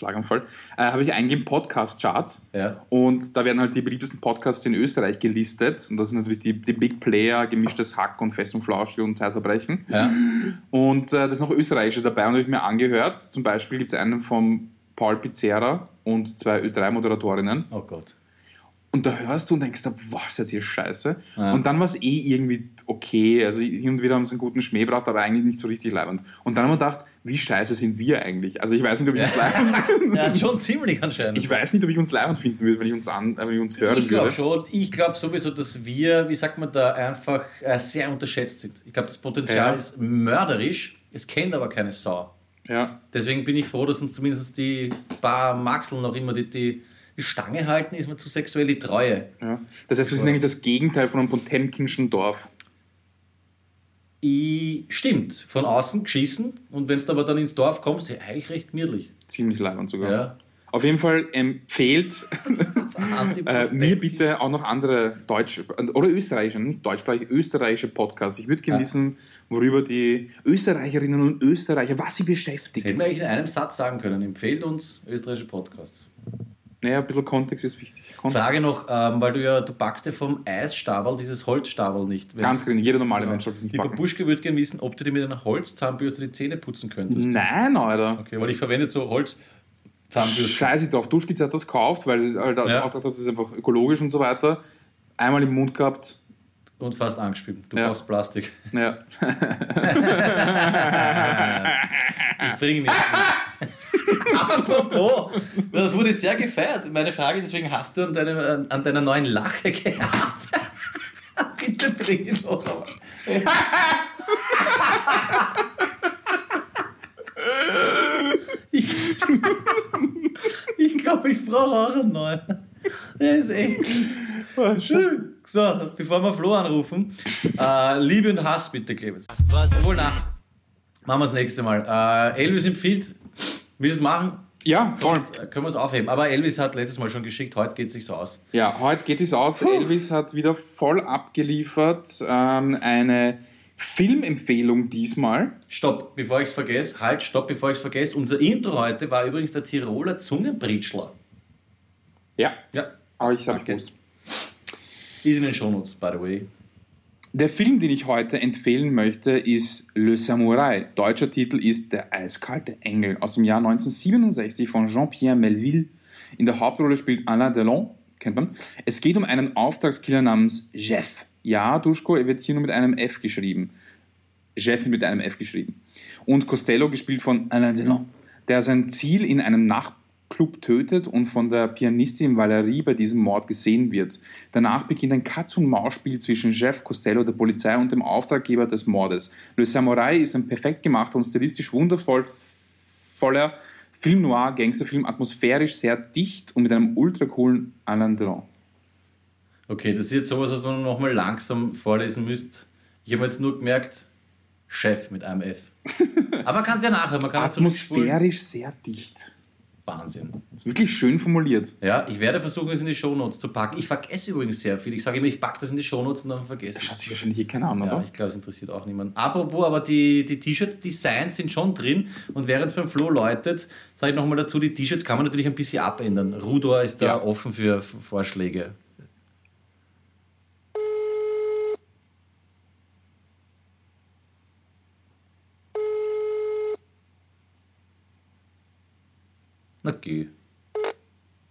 Schlaganfall, äh, habe ich eingegeben Podcast-Charts. Ja. Und da werden halt die beliebtesten Podcasts in Österreich gelistet. Und das sind natürlich die, die Big Player, Gemischtes Hack und Fest und Flauschig und Zeitverbrechen. Ja. Und äh, da ist noch österreichische dabei und habe ich mir angehört. Zum Beispiel gibt es einen von Paul Pizzerra und zwei Ö3-Moderatorinnen. Oh Gott. Und da hörst du und denkst, boah, ist jetzt hier scheiße. Ja. Und dann war es eh irgendwie okay. Also hin und wieder haben sie einen guten Schmäh gebracht, aber eigentlich nicht so richtig leibend. Und dann haben wir gedacht, wie scheiße sind wir eigentlich? Also ich weiß nicht, ob ich uns leibend *laughs* Ja, schon ziemlich anscheinend. Ich weiß nicht, ob ich uns leibend finden würde, wenn ich uns, an, äh, wenn ich uns hören Ich glaube würde. schon. Ich glaube sowieso, dass wir, wie sagt man da, einfach äh, sehr unterschätzt sind. Ich glaube, das Potenzial Ja. ist mörderisch. Es kennt aber keine Sau. Ja. Deswegen bin ich froh, dass uns zumindest die paar Maxeln noch immer die, die, die Stange halten, ist mir zu sexuell die Treue. ja. Das heißt, wir sind eigentlich das Gegenteil von einem Potemkinschen Dorf. Ich, stimmt, von außen geschissen und wenn du aber dann ins Dorf kommst, eigentlich recht gemütlich. Ziemlich leibend sogar. Ja. Auf jeden Fall empfehlt äh, mir bitte auch noch andere deutsche oder österreichische, nicht deutschsprachige, österreichische Podcasts. Ich würde gerne Ja. wissen, worüber die Österreicherinnen und Österreicher, was sie beschäftigt. Das hätten wir eigentlich in einem Satz sagen können. Empfehlt uns österreichische Podcasts. Naja, ein bisschen Kontext ist wichtig. Kontext. Frage noch, ähm, weil du ja, du backst ja vom Eisstabel dieses Holzstabel nicht. Ganz gering, jeder normale Genau. Mensch sollte es nicht Lieber backen. Buschke würde gerne wissen, ob du dir mit einer Holzzahnbürste die Zähne putzen könntest. Nein, Alter. Okay, weil ich verwende so Holzzahnbürste. Scheiße drauf. Duschkitz hat das gekauft, weil halt Ja. auch, das ist einfach ökologisch und so weiter. Einmal im Mund gehabt. Und fast angespielt. Du Ja. brauchst Plastik. Naja. *laughs* Ich bringe mich. *laughs* Apropos, *laughs* das wurde sehr gefeiert. Meine Frage, deswegen hast du an, deinem, an, deiner neuen Lache gearbeitet. *laughs* Bitte bring ihn noch einmal. *laughs* Ich, ich glaube, ich brauche auch einen neuen. Der ist echt gut. So, bevor wir Flo anrufen, äh, Liebe und Hass bitte, Clemens. Was? Obwohl, nach. Machen wir das nächste Mal. Äh, Elvis empfiehlt, willst du es machen? Ja, voll. Sonst können wir es aufheben. Aber Elvis hat letztes Mal schon geschickt, heute geht es sich so aus. Ja, heute geht es aus. Elvis hat wieder voll abgeliefert. Ähm, eine Filmempfehlung diesmal. Stopp, bevor ich es vergesse. Halt, stopp, bevor ich es vergesse. Unser Intro heute war übrigens der Tiroler Zungenbritschler. Ja, Ja, aber ich habe gewusst. Ist in den Shownotes, by the way. Der Film, den ich heute empfehlen möchte, ist Le Samouraï. Deutscher Titel ist Der eiskalte Engel aus dem Jahr 1967 von Jean-Pierre Melville. In der Hauptrolle spielt Alain Delon, kennt man. Es geht um einen Auftragskiller namens Jeff. Ja, Duschko, er wird hier nur mit einem F geschrieben. Jeff mit einem F geschrieben. Und Costello, gespielt von Alain Delon, der sein Ziel in einem Nachtclub tötet und von der Pianistin Valerie bei diesem Mord gesehen wird. Danach beginnt ein Katz-und-Maus-Spiel zwischen Jeff Costello, der Polizei und dem Auftraggeber des Mordes. Le Samurai ist ein perfekt gemachter und stilistisch wundervoll voller Film noir, Gangsterfilm, atmosphärisch sehr dicht und mit einem ultra coolen Alain Delon. Okay, das ist jetzt sowas, was man nochmal langsam vorlesen müsst. Ich habe jetzt nur gemerkt, Chef mit einem F. *laughs* Aber man kann es ja nachher, man kann. Atmosphärisch sehr dicht. Wahnsinn. Ist wirklich schön formuliert. Ja, ich werde versuchen, es in die Shownotes zu packen. Ich vergesse übrigens sehr viel. Ich sage immer, ich packe das in die Shownotes und dann vergesse Das ich schaut es. sich wahrscheinlich eh keiner an, Ja, oder? ich glaube, es interessiert auch niemanden. Apropos, aber die, die T-Shirt-Designs sind schon drin. Und während es beim Flo läutet, sage ich nochmal dazu, die T-Shirts kann man natürlich ein bisschen abändern. Rudor ist da Ja. offen für Vorschläge. Na geh.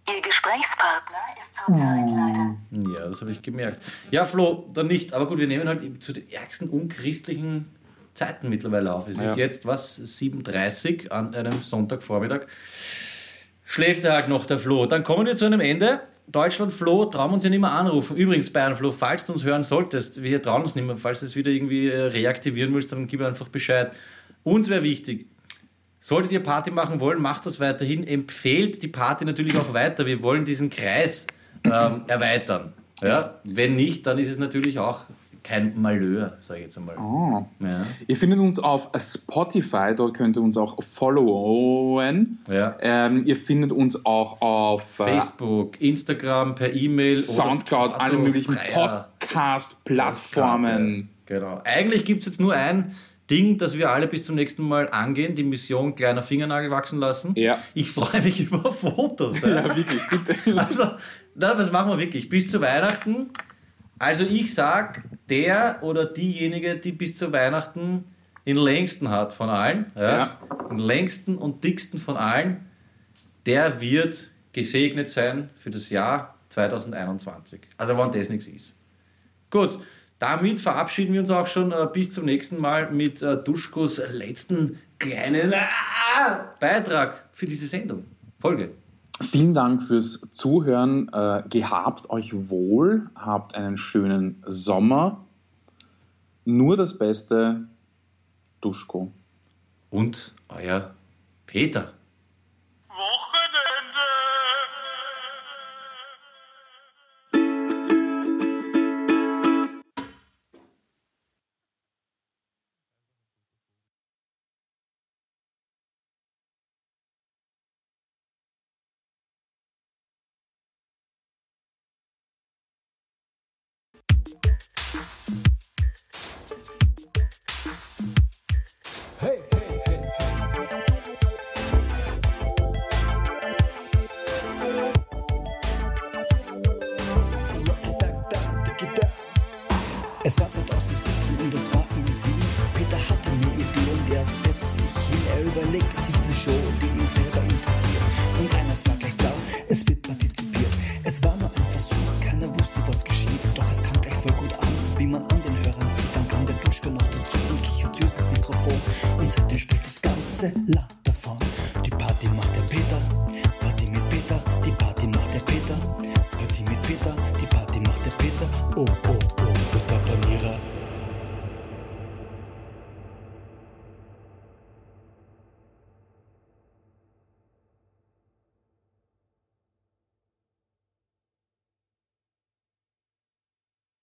Ihr Gesprächspartner ist zurzeit leider Ja, das habe ich gemerkt. Ja, Flo, dann nicht. Aber gut, wir nehmen halt zu den ärgsten unchristlichen Zeiten mittlerweile auf. Es ist Ja. jetzt, was, 7.30 an einem Sonntagvormittag. Schläft er halt noch, der Flo. Dann kommen wir zu einem Ende. Deutschland, Flo, trauen wir uns ja nicht mehr anrufen. Übrigens, Bayern, Flo, falls du uns hören solltest, wir trauen uns nicht mehr. Falls du es wieder irgendwie äh, reaktivieren willst, dann gib einfach Bescheid. Uns wäre wichtig, Solltet ihr Party machen wollen, macht das weiterhin. Empfehlt die Party natürlich auch weiter. Wir wollen diesen Kreis ähm, erweitern. Ja? Wenn nicht, dann ist es natürlich auch kein Malheur, sage ich jetzt einmal. Ah. Ja. Ihr findet uns auf Spotify, dort könnt ihr uns auch followen. Ja. Ähm, ihr findet uns auch auf äh, Facebook, Instagram, per E-Mail, Soundcloud, alle möglichen Podcast-Plattformen. Genau. Eigentlich gibt es jetzt nur ein Ding, das wir alle bis zum nächsten Mal angehen, die Mission kleiner Fingernagel wachsen lassen. Ja. Ich freue mich *laughs* über Fotos. Ja. Ja, wirklich, bitte. *laughs* Also, na, was machen wir wirklich? Bis zu Weihnachten. Also ich sag, der oder diejenige, die bis zu Weihnachten den längsten hat von allen, ja, Ja. den längsten und dicksten von allen, der wird gesegnet sein für das Jahr 2021. Also wann das nichts ist. Gut, damit verabschieden wir uns auch schon äh, bis zum nächsten Mal mit äh, Duschkos letzten kleinen ah, Beitrag für diese Sendung. Folge. Vielen Dank fürs Zuhören. Äh, gehabt euch wohl, habt einen schönen Sommer. Nur das Beste, Duschko. Und euer Peter.